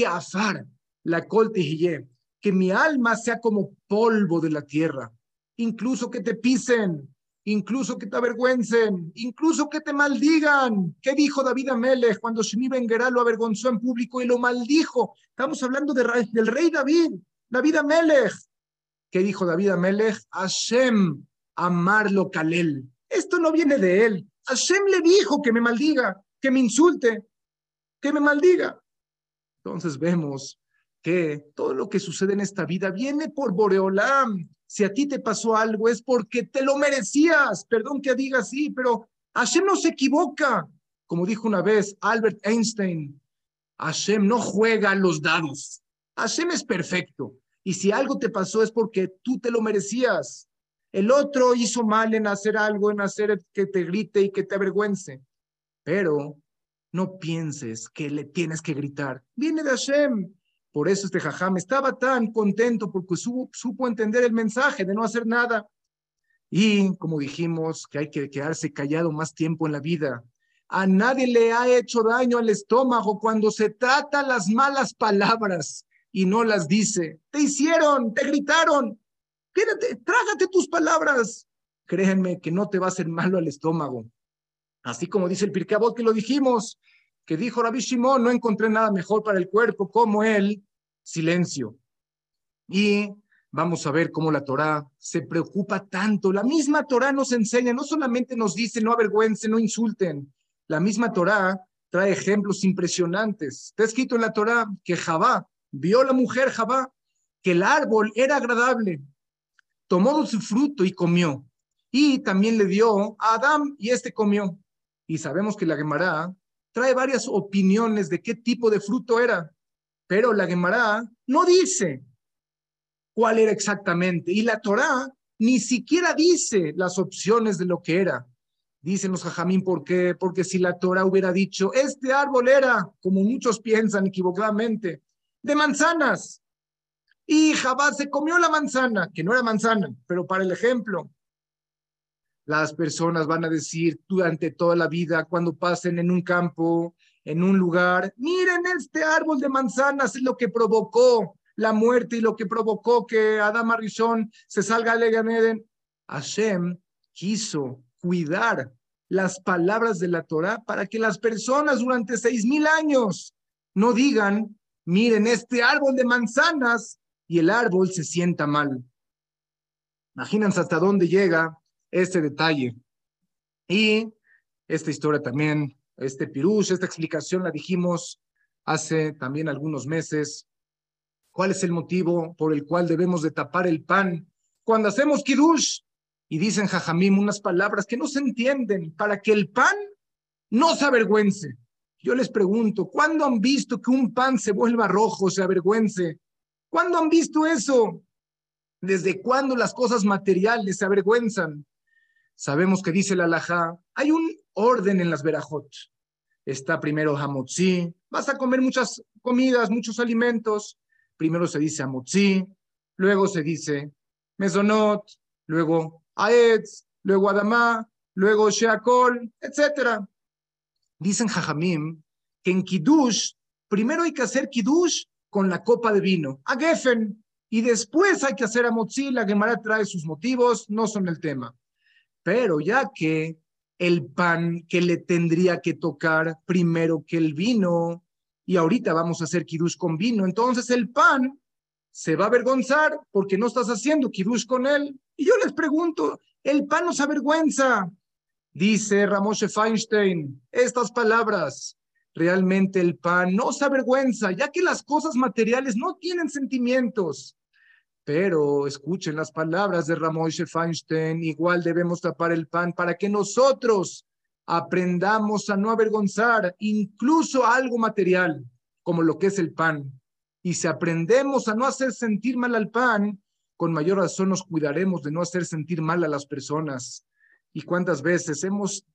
azar, la colte que mi alma sea como polvo de la tierra, incluso que te pisen, incluso que te avergüencen, incluso que te maldigan. ¿Qué dijo David Amelech cuando Shimi Benguerá lo avergonzó en público y lo maldijo? Estamos hablando de, del rey David, David Amelech. ¿Qué dijo David Amelech? Hashem, amarlo Kalel. Esto no viene de él. Hashem le dijo que me maldiga, que me insulte, que me maldiga. Entonces vemos que todo lo que sucede en esta vida viene por Boreolam, si a ti te pasó algo es porque te lo merecías. Perdón que diga así, pero Hashem no se equivoca. Como dijo una vez Albert Einstein, Hashem no juega los dados. Hashem es perfecto. Y si algo te pasó es porque tú te lo merecías. El otro hizo mal en hacer algo, en hacer que te grite y que te avergüence. Pero no pienses que le tienes que gritar. Viene de Hashem. Por eso este jajam estaba tan contento porque supo, entender el mensaje de no hacer nada. Y como dijimos, que hay que quedarse callado más tiempo en la vida. A nadie le ha hecho daño al estómago cuando se trata las malas palabras y no las dice. Te hicieron, te gritaron. Quédate, trágate tus palabras. Créanme que no te va a hacer malo al estómago. Así como dice el Pirkeabot que lo dijimos, que dijo Rabbi Shimon, no encontré nada mejor para el cuerpo como el silencio. Y vamos a ver cómo la Torá se preocupa tanto. La misma Torá nos enseña, no solamente nos dice no avergüencen, no insulten. La misma Torá trae ejemplos impresionantes. Está escrito en la Torá que Jabá, vio la mujer Jabá, que el árbol era agradable, tomó su fruto y comió. Y también le dio a Adán y este comió. Y sabemos que la Gemara trae varias opiniones de qué tipo de fruto era, pero la Gemara no dice cuál era exactamente, y la Torá ni siquiera dice las opciones de lo que era. Dicen los jajamín, ¿por qué? Porque si la Torá hubiera dicho, este árbol era, como muchos piensan equivocadamente, de manzanas, y Jabá se comió la manzana, que no era manzana, pero para el ejemplo, las personas van a decir durante toda la vida, cuando pasen en un campo, en un lugar, miren este árbol de manzanas, es lo que provocó la muerte y lo que provocó que Adam Arishon se salga a Leganeden. Hashem quiso cuidar las palabras de la Torah para que las personas durante seis mil años no digan, miren este árbol de manzanas y el árbol se sienta mal. Imagínense hasta dónde llega este detalle. Y esta historia también, este pirush, esta explicación la dijimos hace también algunos meses. ¿Cuál es el motivo por el cual debemos de tapar el pan cuando hacemos kiddush? Y dicen jajamim unas palabras que no se entienden para que el pan no se avergüence. Yo les pregunto, ¿cuándo han visto que un pan se vuelva rojo, se avergüence? ¿Cuándo han visto eso? ¿Desde cuándo las cosas materiales se avergüenzan? Sabemos que dice la alajá, hay un orden en las verajot. Está primero hamotzi, vas a comer muchas comidas, muchos alimentos. Primero se dice hamotzi, luego se dice mesonot, luego aetz, luego adamá, luego sheakol, etc. Dicen jajamim que en kiddush, primero hay que hacer kiddush con la copa de vino, a geffen, y después hay que hacer hamotzi, la Gemara trae sus motivos, no son el tema. Pero ya que el pan que le tendría que tocar primero que el vino, y ahorita vamos a hacer kiddush con vino, entonces el pan se va a avergonzar porque no estás haciendo kiddush con él. Y yo les pregunto, el pan no se avergüenza. Dice Ramoshe Feinstein estas palabras. Realmente el pan no se avergüenza, ya que las cosas materiales no tienen sentimientos. Pero escuchen las palabras de Ramón Feinstein, igual debemos tapar el pan para que nosotros aprendamos a no avergonzar incluso algo material, como lo que es el pan. Y si aprendemos a no hacer sentir mal al pan, con mayor razón nos cuidaremos de no hacer sentir mal a las personas. ¿Y cuántas veces hemos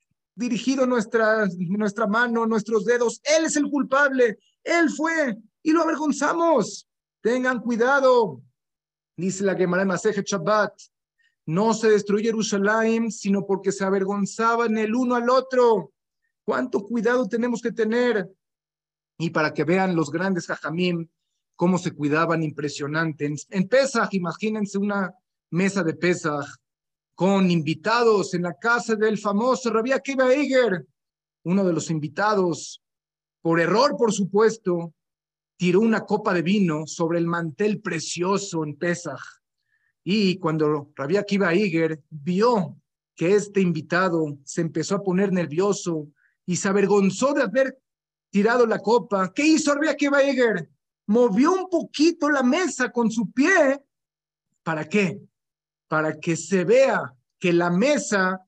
dirigido nuestra, nuestra mano, nuestros dedos. Él es el culpable. Él fue y lo avergonzamos. Tengan cuidado. Dice la Gemara Masejet Shabbat. No se destruye Jerusalén, sino porque se avergonzaban el uno al otro. ¿Cuánto cuidado tenemos que tener? Y para que vean los grandes jajamim, cómo se cuidaban impresionante. En, en Pesach, imagínense una mesa de Pesach con invitados en la casa del famoso Rabbi Akiva Eiger. Uno de los invitados, por error, por supuesto, tiró una copa de vino sobre el mantel precioso en Pesach. Y cuando Rabbi Akiva Eiger vio que este invitado se empezó a poner nervioso y se avergonzó de haber tirado la copa, ¿qué hizo Rabbi Akiva Eiger? Movió un poquito la mesa con su pie. ¿Para qué? Para que se vea que la mesa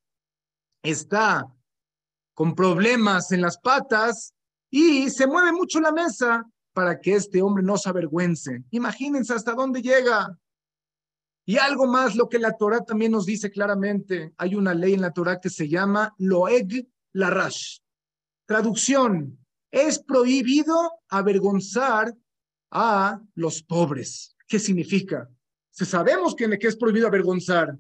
está con problemas en las patas y se mueve mucho la mesa para que este hombre no se avergüence. Imagínense hasta dónde llega. Y algo más, lo que la Torah también nos dice claramente, hay una ley en la Torah que se llama Loeg Larash. Traducción, es prohibido avergonzar a los pobres. ¿Qué significa? Si sabemos que, es prohibido avergonzar.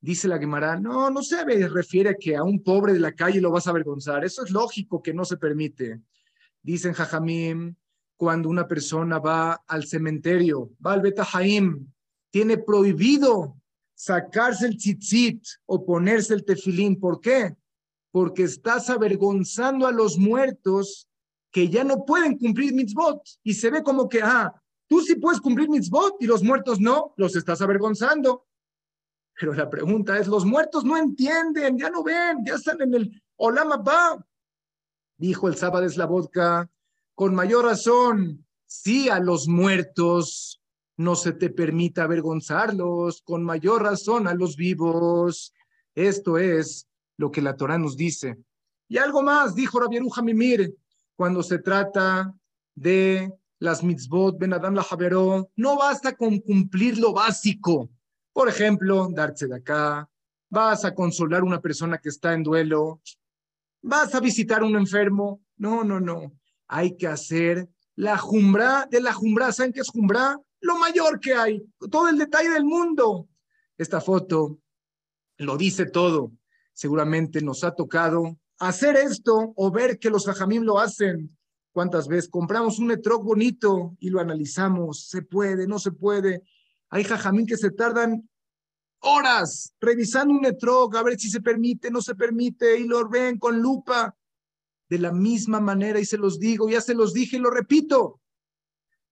Dice la Gemara, no, no se refiere a que a un pobre de la calle lo vas a avergonzar. Eso es lógico que no se permite. Dicen Jajamim, cuando una persona va al cementerio, va al Betahaim, tiene prohibido sacarse el tzitzit o ponerse el tefilín. ¿Por qué? Porque estás avergonzando a los muertos que ya no pueden cumplir mitzvot. Y se ve como que, ah, tú sí puedes cumplir mitzvot y los muertos no, los estás avergonzando. Pero la pregunta es, los muertos no entienden, ya no ven, ya están en el Olama Ba. Dijo el sábado la vodka, con mayor razón, si a los muertos no se te permite avergonzarlos, con mayor razón a los vivos. Esto es lo que la Torah nos dice. Y algo más, dijo Rabieruja Mimir, cuando se trata de las mitzvot, Ben Adam la Javeró, no basta con cumplir lo básico. Por ejemplo, darse de acá, vas a consolar a una persona que está en duelo, vas a visitar a un enfermo. No, no, no hay que hacer la jumbra de la jumbra. ¿Saben qué es jumbra? Lo mayor que hay, todo el detalle del mundo. Esta foto lo dice todo. Seguramente nos ha tocado hacer esto o ver que los jajamim lo hacen. ¿Cuántas veces compramos un etrog bonito y lo analizamos? ¿Se puede? ¿No se puede? Hay jajamim que se tardan horas revisando un etrog a ver si se permite, no se permite y lo ven con lupa de la misma manera, y se los digo, ya se los dije y lo repito,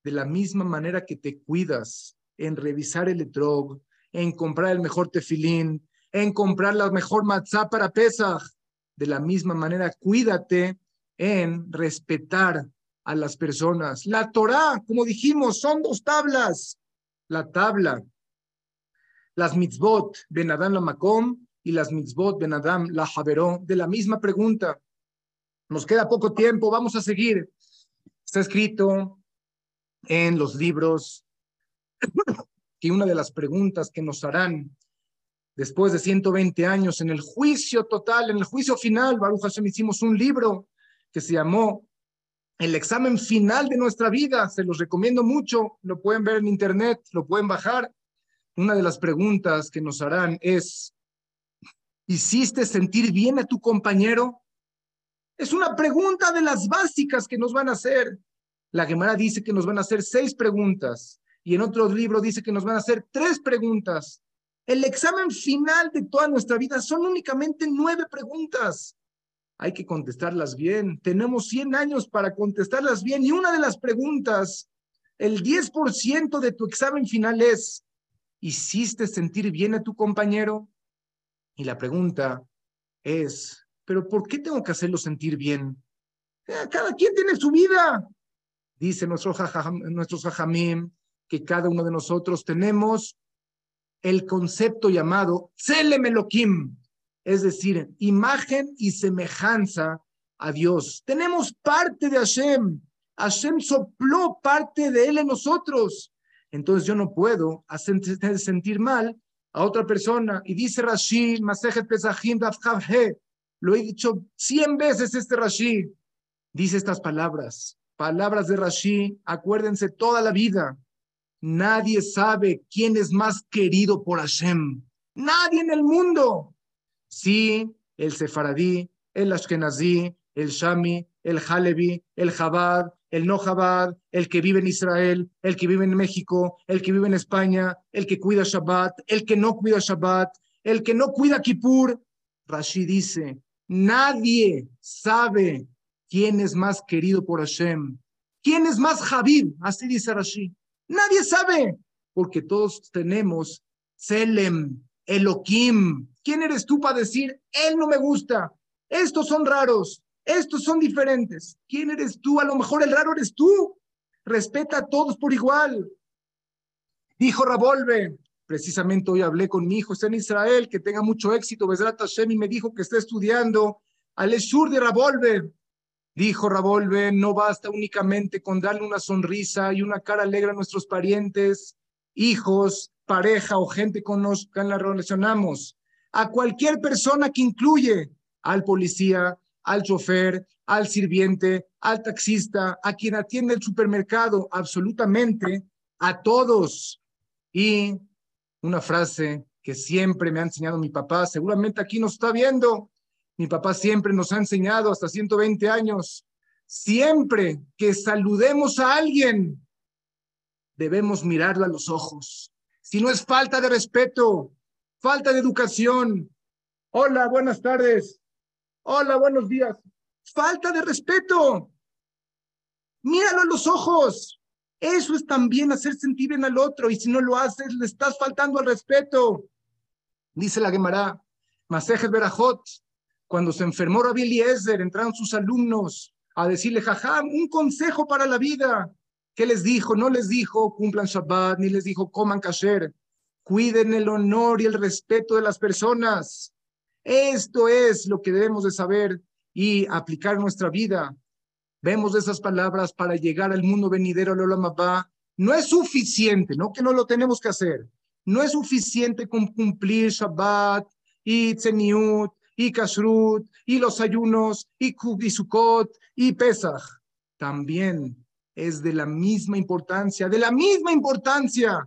de la misma manera que te cuidas en revisar el etrog, en comprar el mejor tefilín, en comprar la mejor matzá para Pesach, de la misma manera cuídate en respetar a las personas. La Torah, como dijimos, son dos tablas. La tabla, las mitzvot ben Adam la Makom y las mitzvot ben Adam la Javeró, de la misma pregunta. Nos queda poco tiempo, vamos a seguir. Está escrito en los libros [CLEARS THROAT] que una de las preguntas que nos harán después de 120 años en el juicio total, en el juicio final, Baruch Hashem hicimos un libro que se llamó El examen final de nuestra vida. Se los recomiendo mucho, lo pueden ver en internet, lo pueden bajar. Una de las preguntas que nos harán es, ¿hiciste sentir bien a tu compañero? Es una pregunta de las básicas que nos van a hacer. La Gemara dice que nos van a hacer seis preguntas y en otro libro dice que nos van a hacer tres preguntas. El examen final de toda nuestra vida son únicamente nueve preguntas. Hay que contestarlas bien. Tenemos 100 años para contestarlas bien y una de las preguntas, el 10% de tu examen final es, ¿hiciste sentir bien a tu compañero? Y la pregunta es, pero ¿por qué tengo que hacerlo sentir bien? Eh, cada quien tiene su vida. Dice nuestro nuestros jajamim que cada uno de nosotros tenemos el concepto llamado Tselem Elohim, es decir, imagen y semejanza a Dios. Tenemos parte de Hashem. Hashem sopló parte de él en nosotros. Entonces yo no puedo hacer sentir mal a otra persona. Y dice Rashi, Masejet Pesachim, Lo he dicho cien veces este Rashi. Dice estas palabras, palabras de Rashi, acuérdense toda la vida. Nadie sabe quién es más querido por Hashem. Nadie en el mundo. Sí, el sefaradí, el ashkenazí, el shami, el halevi, el jabad, el no jabad, el que vive en Israel, el que vive en México, el que vive en España, el que cuida Shabbat, el que no cuida Shabbat, el que no cuida Kippur. Rashi dice, nadie sabe quién es más querido por Hashem. ¿Quién es más Habib? Así dice Rashi. Nadie sabe, porque todos tenemos Selem, Elohim. ¿Quién eres tú para decir, él no me gusta? Estos son raros, estos son diferentes. ¿Quién eres tú? A lo mejor el raro eres tú. Respeta a todos por igual. Dijo Rabolve, precisamente hoy hablé con mi hijo, está en Israel, que tenga mucho éxito, Besrat Hashem, y me dijo que está estudiando al Eshur de Rabolve. Dijo Rabolve, no basta únicamente con darle una sonrisa y una cara alegre a nuestros parientes, hijos, pareja o gente con los que la relacionamos. A cualquier persona que incluye al policía, al chofer, al sirviente, al taxista, a quien atiende el supermercado, absolutamente a todos. Y una frase que siempre me ha enseñado mi papá, seguramente aquí nos está viendo, mi papá siempre nos ha enseñado hasta 120 años, siempre que saludemos a alguien, debemos mirarlo a los ojos. Si no es falta de respeto, falta de educación. Hola, buenas tardes. Hola, buenos días. Falta de respeto. Míralo a los ojos. Eso es también hacer sentir bien al otro. Y si no lo haces, le estás faltando al respeto. Dice la Gemara, Masejet Berajot, cuando se enfermó Rabbi Eliezer, entraron sus alumnos a decirle, jajam, un consejo para la vida. ¿Qué les dijo? No les dijo cumplan Shabbat, ni les dijo coman kasher. Cuiden el honor y el respeto de las personas. Esto es lo que debemos de saber y aplicar nuestra vida. Vemos esas palabras para llegar al mundo venidero, Lola No es suficiente, no que no lo tenemos que hacer. No es suficiente con cumplir Shabbat y Tzeniut y Kashrut y los ayunos y, y Sukkot y Pesach. También es de la misma importancia, de la misma importancia,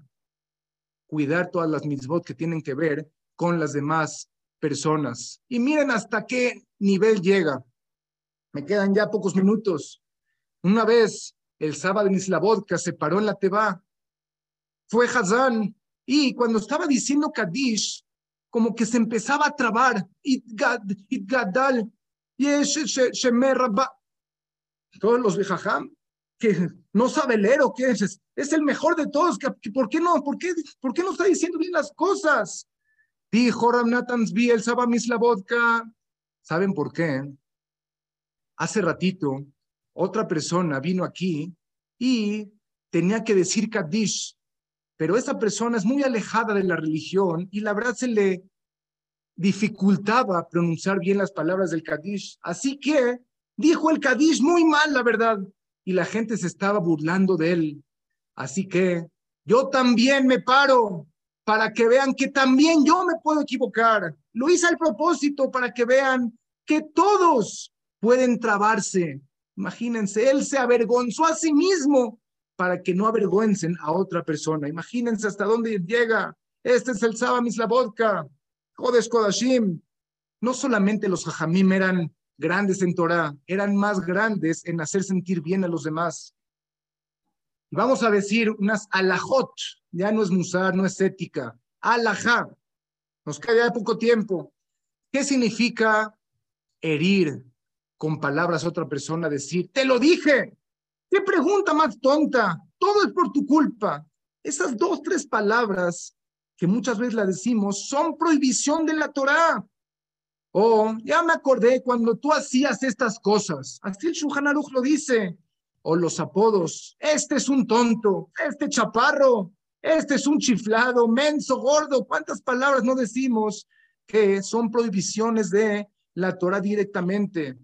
cuidar todas las mitzvot que tienen que ver con las demás personas. Y miren hasta qué nivel llega. Me quedan ya pocos minutos. Una vez el sábado en vodka se paró en la Teba. Fue Hazán y cuando estaba diciendo Kadish, como que se empezaba a trabar. Itgadal, Todos los Bejajam, que no sabe leer o qué es, es el mejor de todos. ¿Por qué no? ¿Por qué, ¿Por qué no está diciendo bien las cosas? Dijo Ramnatan el Saba vodka. ¿Saben por qué? Hace ratito, otra persona vino aquí y tenía que decir Kaddish, pero esa persona es muy alejada de la religión y la verdad se le dificultaba pronunciar bien las palabras del Kaddish. Así que dijo el Kaddish muy mal, la verdad, y la gente se estaba burlando de él. Así que yo también me paro para que vean que también yo me puedo equivocar. Lo hice al propósito para que vean que todos pueden trabarse. Imagínense, él se avergonzó a sí mismo para que no avergüencen a otra persona. Imagínense hasta dónde llega. Este es el Saba vodka. Jodes Kodashim. No solamente los Jajamim eran grandes en Torah, eran más grandes en hacer sentir bien a los demás. Vamos a decir unas alajot, ya no es musar, no es ética, alajá. Nos queda poco tiempo. ¿Qué significa herir con palabras a otra persona? Decir, te lo dije. ¿Qué pregunta más tonta? Todo es por tu culpa. Esas dos, tres palabras que muchas veces la decimos son prohibición de la Torá. O ya me acordé cuando tú hacías estas cosas. Así el Shulchan lo dice o los apodos. Este es un tonto, este chaparro, este es un chiflado, menso, gordo. ¿Cuántas palabras no decimos que son prohibiciones de la Torah directamente?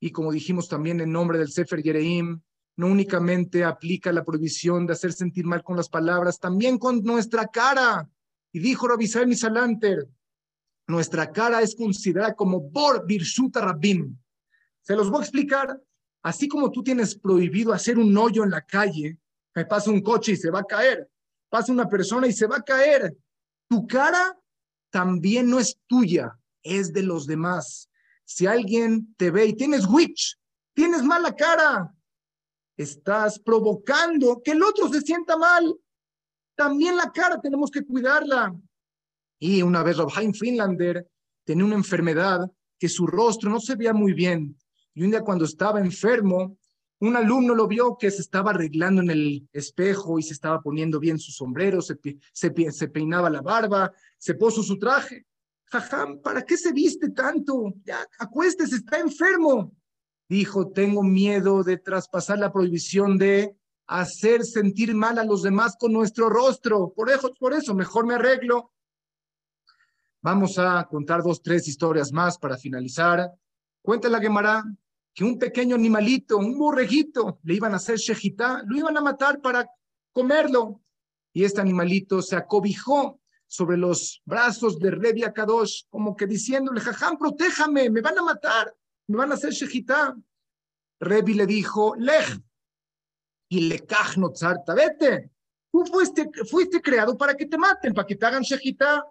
Y como dijimos también en nombre del Sefer Yereim, no únicamente aplica la prohibición de hacer sentir mal con las palabras, también con nuestra cara. Y dijo Rabbi Misalanter, nuestra cara es considerada como Bor Birshuta Rabbim. Se los voy a explicar. Así como tú tienes prohibido hacer un hoyo en la calle, me pasa un coche y se va a caer, pasa una persona y se va a caer. Tu cara también no es tuya, es de los demás. Si alguien te ve y tienes witch, tienes mala cara, estás provocando que el otro se sienta mal. También la cara tenemos que cuidarla. Y una vez Robheim Finlander tenía una enfermedad que su rostro no se veía muy bien. Y un día cuando estaba enfermo, un alumno lo vio que se estaba arreglando en el espejo y se estaba poniendo bien su sombrero, se, se, peinaba la barba, se puso su traje. Jajam, ¿para qué se viste tanto? Ya, acuéstese, está enfermo. Dijo, tengo miedo de traspasar la prohibición de hacer sentir mal a los demás con nuestro rostro. Por eso, por eso mejor me arreglo. Vamos a contar dos, tres historias más para finalizar. Cuenta la Gemara que un pequeño animalito, un borreguito, le iban a hacer shejitá, lo iban a matar para comerlo. Y este animalito se acobijó sobre los brazos de Rebi Kadosh, como que diciéndole, jajam, protéjame, me van a matar, me van a hacer shejitá. Rebi le dijo, lej, y le no tzarta, vete, tú fuiste, fuiste creado para que te maten, para que te hagan shejitá.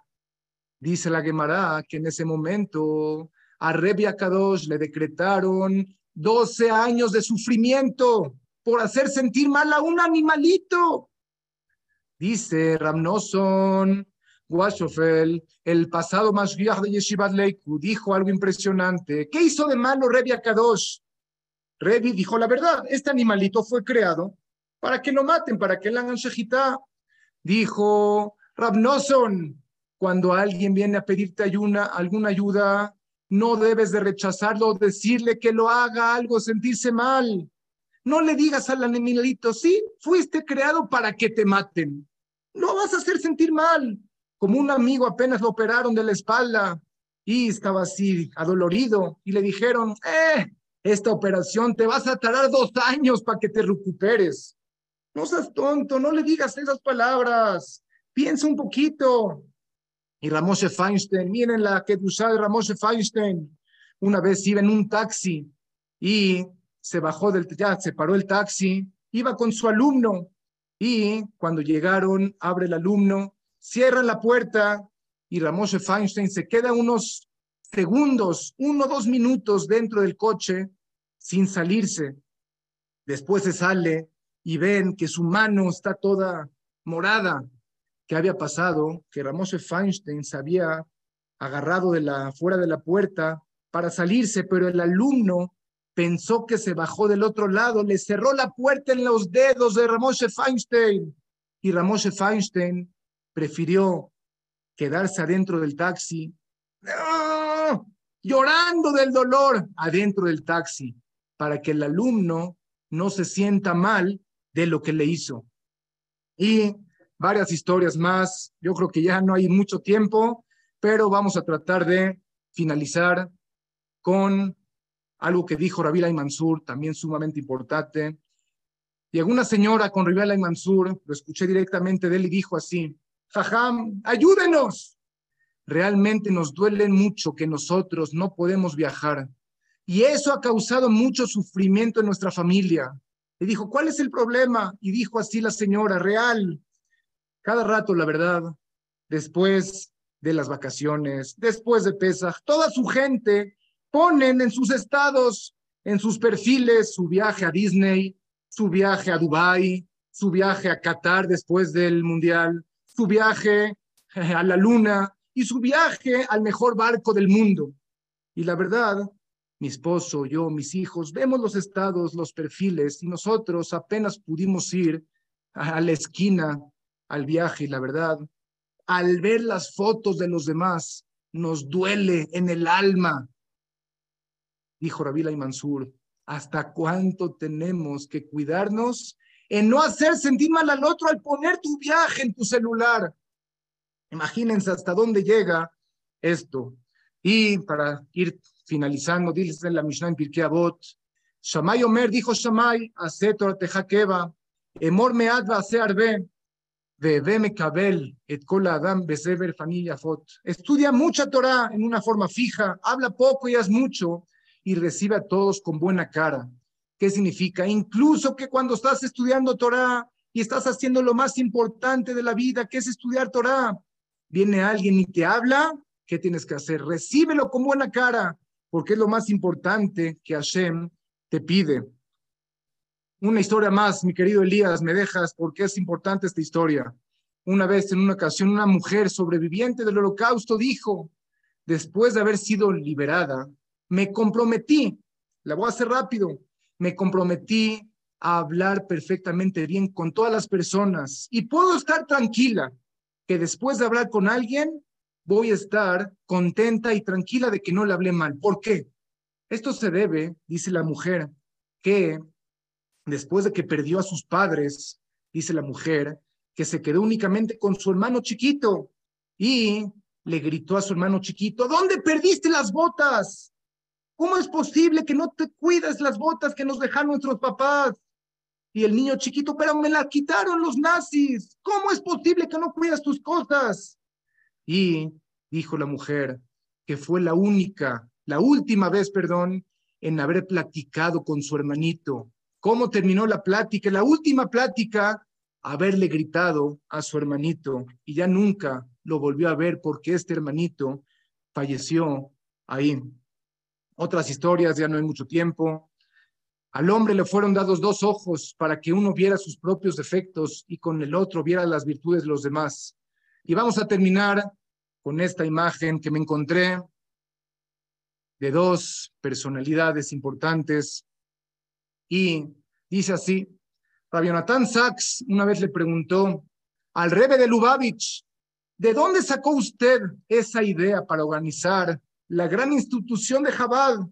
Dice la Gemara que en ese momento a Rebi Kadosh le decretaron 12 años de sufrimiento por hacer sentir mal a un animalito. Dice Ramnoson Washofel, el pasado viejo de Yeshivat Leiku, dijo algo impresionante. ¿Qué hizo de malo Rebi Kadosh? Rebi dijo la verdad, este animalito fue creado para que lo maten, para que le hagan shejitá. Dijo Ramnoson, cuando alguien viene a pedirte ayuna, alguna ayuda, no debes de rechazarlo, decirle que lo haga algo, sentirse mal. No le digas al animalito, sí, fuiste creado para que te maten. No vas a hacer sentir mal. Como un amigo apenas lo operaron de la espalda y estaba así, adolorido, y le dijeron, eh, esta operación te vas a tardar dos años para que te recuperes. No seas tonto, no le digas esas palabras. Piensa un poquito. Y Ramoshe Feinstein, miren la que de Ramoshe Feinstein. Una vez iba en un taxi y se bajó del, ya se paró el taxi, iba con su alumno y cuando llegaron, abre el alumno, cierra la puerta y Ramoshe Feinstein se queda unos segundos, uno o dos minutos dentro del coche sin salirse. Después se sale y ven que su mano está toda morada, que había pasado, que Ramoshe Feinstein se había agarrado de la, fuera de la puerta para salirse, pero el alumno pensó que se bajó del otro lado, le cerró la puerta en los dedos de Ramoshe Feinstein. Y Ramoshe Feinstein prefirió quedarse adentro del taxi, llorando del dolor adentro del taxi, para que el alumno no se sienta mal de lo que le hizo. Y varias historias más. Yo creo que ya no hay mucho tiempo, pero vamos a tratar de finalizar con algo que dijo Rabila y Mansur, también sumamente importante. Llegó una señora con Rabila y Mansur, lo escuché directamente de él y dijo así, Jajam, ayúdenos. Realmente nos duele mucho que nosotros no podemos viajar y eso ha causado mucho sufrimiento en nuestra familia. Le dijo, ¿cuál es el problema? Y dijo así la señora, real, cada rato, la verdad, después de las vacaciones, después de Pesach, toda su gente ponen en sus estados, en sus perfiles, su viaje a Disney, su viaje a Dubai, su viaje a Qatar después del Mundial, su viaje a la Luna y su viaje al mejor barco del mundo. Y la verdad, mi esposo, yo, mis hijos, vemos los estados, los perfiles, y nosotros apenas pudimos ir a la esquina al viaje y la verdad, al ver las fotos de los demás, nos duele en el alma. Dijo Rabila y Mansur, ¿hasta cuánto tenemos que cuidarnos en no hacer sentir mal al otro al poner tu viaje en tu celular? Imagínense hasta dónde llega esto. Y para ir finalizando, dice la Mishnah en Pirkei Avot, Shamay Omer dijo Shamay, Asetor Tejakeva, Emor Mead Arbe, Estudia mucha Torah en una forma fija, habla poco y haz mucho y recibe a todos con buena cara. ¿Qué significa? Incluso que cuando estás estudiando Torah y estás haciendo lo más importante de la vida, que es estudiar Torah, viene alguien y te habla, ¿qué tienes que hacer? Recíbelo con buena cara, porque es lo más importante que Hashem te pide. Una historia más, mi querido Elías, me dejas porque es importante esta historia. Una vez, en una ocasión, una mujer sobreviviente del holocausto dijo, después de haber sido liberada, me comprometí, la voy a hacer rápido, me comprometí a hablar perfectamente bien con todas las personas y puedo estar tranquila que después de hablar con alguien, voy a estar contenta y tranquila de que no le hablé mal. ¿Por qué? Esto se debe, dice la mujer, que después de que perdió a sus padres, dice la mujer, que se quedó únicamente con su hermano chiquito y le gritó a su hermano chiquito, ¿dónde perdiste las botas? ¿Cómo es posible que no te cuides las botas que nos dejaron nuestros papás? Y el niño chiquito, pero me las quitaron los nazis. ¿Cómo es posible que no cuidas tus cosas? Y dijo la mujer que fue la única, la última vez, perdón, en haber platicado con su hermanito cómo terminó la plática, la última plática, haberle gritado a su hermanito y ya nunca lo volvió a ver porque este hermanito falleció ahí. Otras historias, ya no hay mucho tiempo. Al hombre le fueron dados dos ojos para que uno viera sus propios defectos y con el otro viera las virtudes de los demás. Y vamos a terminar con esta imagen que me encontré de dos personalidades importantes y dice así, Rabionatán Sachs una vez le preguntó al rebe de Lubavitch, ¿de dónde sacó usted esa idea para organizar la gran institución de Jabal?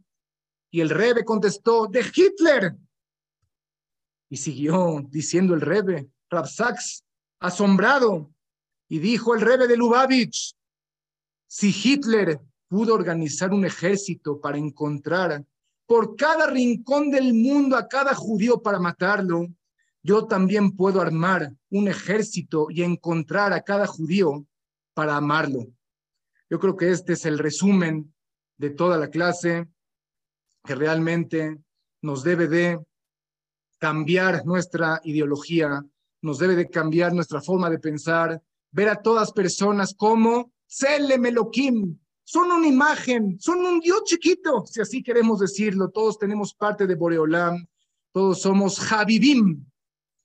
Y el rebe contestó, de Hitler. Y siguió diciendo el rebe, Rab Sachs, asombrado, y dijo el rebe de Lubavitch, si Hitler pudo organizar un ejército para encontrar por cada rincón del mundo a cada judío para matarlo, yo también puedo armar un ejército y encontrar a cada judío para amarlo. Yo creo que este es el resumen de toda la clase que realmente nos debe de cambiar nuestra ideología, nos debe de cambiar nuestra forma de pensar, ver a todas personas como Selemeloquim, son una imagen, son un Dios chiquito, si así queremos decirlo. Todos tenemos parte de Boreolam, todos somos Javivim.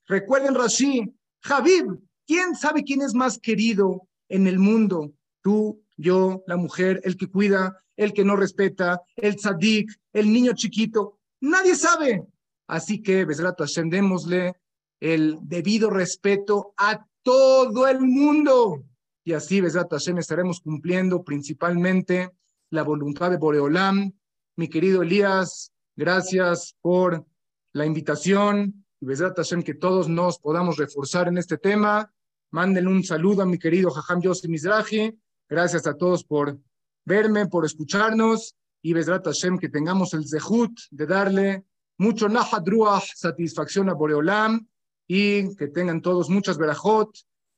Recuerden, Rashi, Javib, ¿quién sabe quién es más querido en el mundo? Tú, yo, la mujer, el que cuida, el que no respeta, el tzadik, el niño chiquito. Nadie sabe. Así que, Besrat ascendémosle el debido respeto a todo el mundo y así, Besat Hashem, estaremos cumpliendo principalmente la voluntad de Boreolam. Mi querido Elías, gracias por la invitación y Besat Hashem que todos nos podamos reforzar en este tema. Mándenle un saludo a mi querido Jajam Yossi Mizrahi. Gracias a todos por verme, por escucharnos y Besat Hashem que tengamos el zehut de darle mucho nahadruah, satisfacción a Boreolam y que tengan todos muchas verajot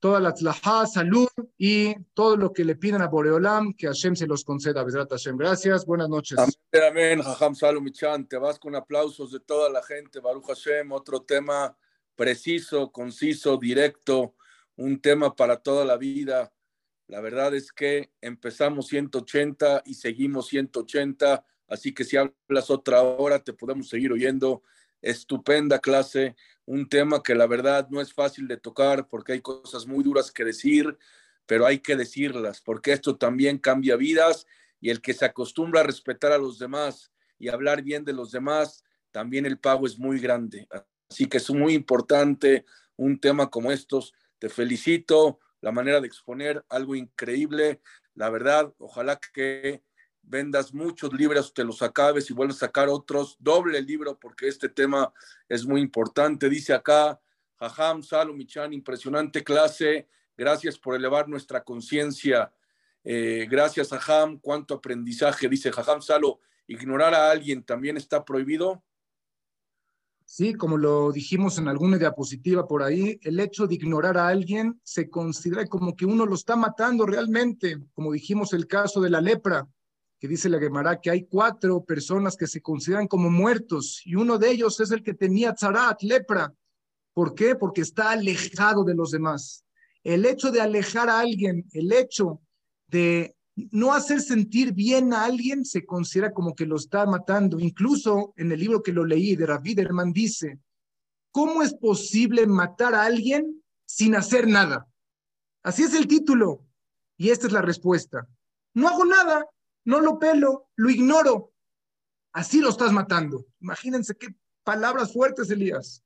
toda la tzlajá, salud y todo lo que le piden a Boreolam, que Hashem se los conceda. Hashem. Gracias, buenas noches. Amén, amén, Jajam Salomichan. Te vas con aplausos de toda la gente. Baruch Hashem, otro tema preciso, conciso, directo, un tema para toda la vida. La verdad es que empezamos 180 y seguimos 180, así que si hablas otra hora te podemos seguir oyendo. Estupenda clase un tema que la verdad no es fácil de tocar porque hay cosas muy duras que decir, pero hay que decirlas porque esto también cambia vidas y el que se acostumbra a respetar a los demás y hablar bien de los demás, también el pago es muy grande. Así que es muy importante un tema como estos. Te felicito, la manera de exponer algo increíble. La verdad, ojalá que vendas muchos libros, te los acabes y vuelves a sacar otros, doble libro, porque este tema es muy importante. Dice acá, Jajam, Salo, Michan, impresionante clase, gracias por elevar nuestra conciencia. Eh, gracias, Jajam, cuánto aprendizaje. Dice Jajam Salo, ignorar a alguien también está prohibido. Sí, como lo dijimos en alguna diapositiva por ahí, el hecho de ignorar a alguien se considera como que uno lo está matando realmente, como dijimos el caso de la lepra, que dice la Gemara que hay cuatro personas que se consideran como muertos y uno de ellos es el que tenía zarat, lepra. ¿Por qué? Porque está alejado de los demás. El hecho de alejar a alguien, el hecho de no hacer sentir bien a alguien se considera como que lo está matando. Incluso en el libro que lo leí de Ravid Herman dice, ¿cómo es posible matar a alguien sin hacer nada? Así es el título. Y esta es la respuesta. No hago nada, no lo pelo, lo ignoro. Así lo estás matando. Imagínense qué palabras fuertes, Elías.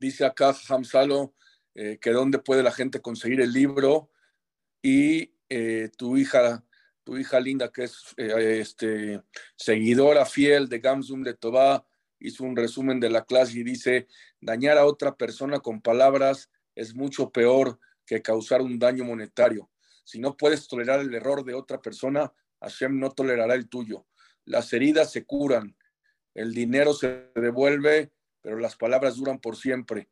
Dice acá Hamsalo eh, que dónde puede la gente conseguir el libro y eh, tu hija, tu hija linda que es eh, este, seguidora fiel de Gamsum de Tobá, hizo un resumen de la clase y dice, dañar a otra persona con palabras es mucho peor que causar un daño monetario. Si no puedes tolerar el error de otra persona, Hashem no tolerará el tuyo. Las heridas se curan, el dinero se devuelve, pero las palabras duran por siempre.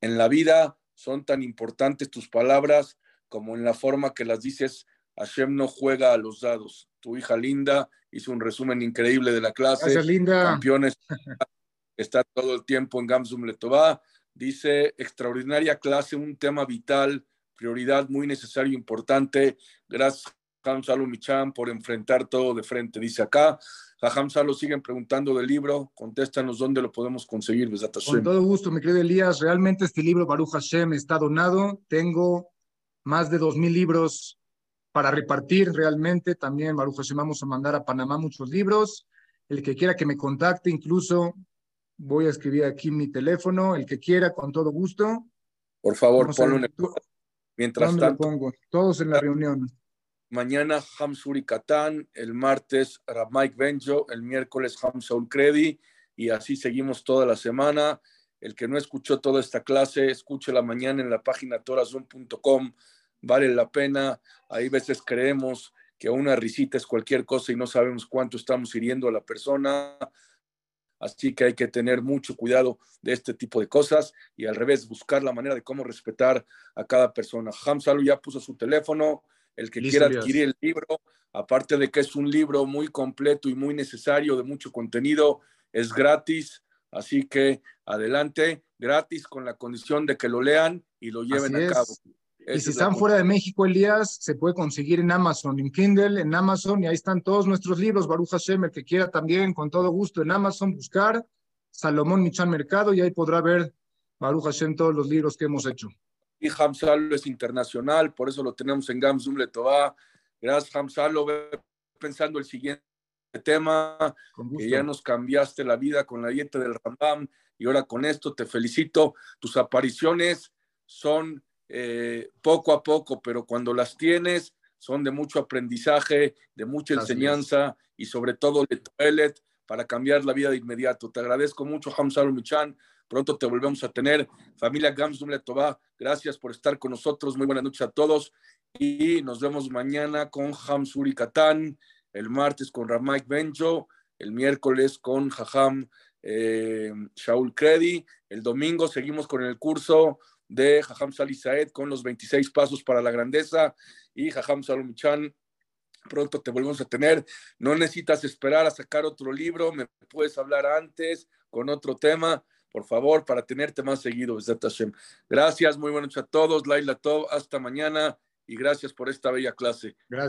En la vida son tan importantes tus palabras como en la forma que las dices. Hashem no juega a los dados. Tu hija linda hizo un resumen increíble de la clase. Gracias, linda. Campeones. [LAUGHS] Está todo el tiempo en Gamsum Letová. Dice, extraordinaria clase, un tema vital, prioridad muy necesario, importante. Gracias, Jajam Salo Michan por enfrentar todo de frente. Dice acá, Jajam Salo siguen preguntando del libro, contéstanos dónde lo podemos conseguir. Con todo gusto, mi querido Elías. Realmente este libro, Baruch Hashem, está donado. Tengo más de dos mil libros para repartir realmente. También, Baruch Hashem, vamos a mandar a Panamá muchos libros. El que quiera que me contacte, incluso voy a escribir aquí mi teléfono. El que quiera, con todo gusto. Por favor, ponlo en el... Mientras tanto. pongo? Todos en la reunión. Mañana Hamsuri Katán, el martes Mike Benjo, el miércoles Hamsaul Credi y así seguimos toda la semana. El que no escuchó toda esta clase, escuche la mañana en la página torazon.com. Vale la pena. Ahí veces creemos que una risita es cualquier cosa y no sabemos cuánto estamos hiriendo a la persona. Así que hay que tener mucho cuidado de este tipo de cosas y al revés, buscar la manera de cómo respetar a cada persona. Hamsalu ya puso su teléfono el que quiera adquirir el libro, aparte de que es un libro muy completo y muy necesario, de mucho contenido, es gratis, así que adelante, gratis con la condición de que lo lean y lo lleven a cabo. Y si están fuera de México, Elías, se puede conseguir en Amazon, en Kindle, en Amazon, y ahí están todos nuestros libros, Baruch Hashem, el que quiera también, con todo gusto, en Amazon, buscar Salomón Michan Mercado, y ahí podrá ver, Baruch Hashem, todos los libros que hemos hecho y Hamsalo es internacional, por eso lo tenemos en Gamsum Letová. Gracias, Hamsalo. Pensando el siguiente tema, que ya nos cambiaste la vida con la dieta del Rambam y ahora con esto te felicito. Tus apariciones son eh, poco a poco, pero cuando las tienes son de mucho aprendizaje, de mucha enseñanza y sobre todo de toilet para cambiar la vida de inmediato. Te agradezco mucho, Hamsalo Michan. Pronto te volvemos a tener. Familia Gams gracias por estar con nosotros. Muy buenas noches a todos. Y nos vemos mañana con Hamsuri Katán, el martes con Ramaik Benjo, el miércoles con Jajam eh, Shaul Credi. El domingo seguimos con el curso de Jajam Salisaed con los 26 pasos para la grandeza y Jajam Salomichan. Pronto te volvemos a tener. No necesitas esperar a sacar otro libro, me puedes hablar antes con otro tema por favor, para tenerte más seguido, Gracias, muy buenas noches a todos, Laila Tov, hasta mañana y gracias por esta bella clase. Gracias.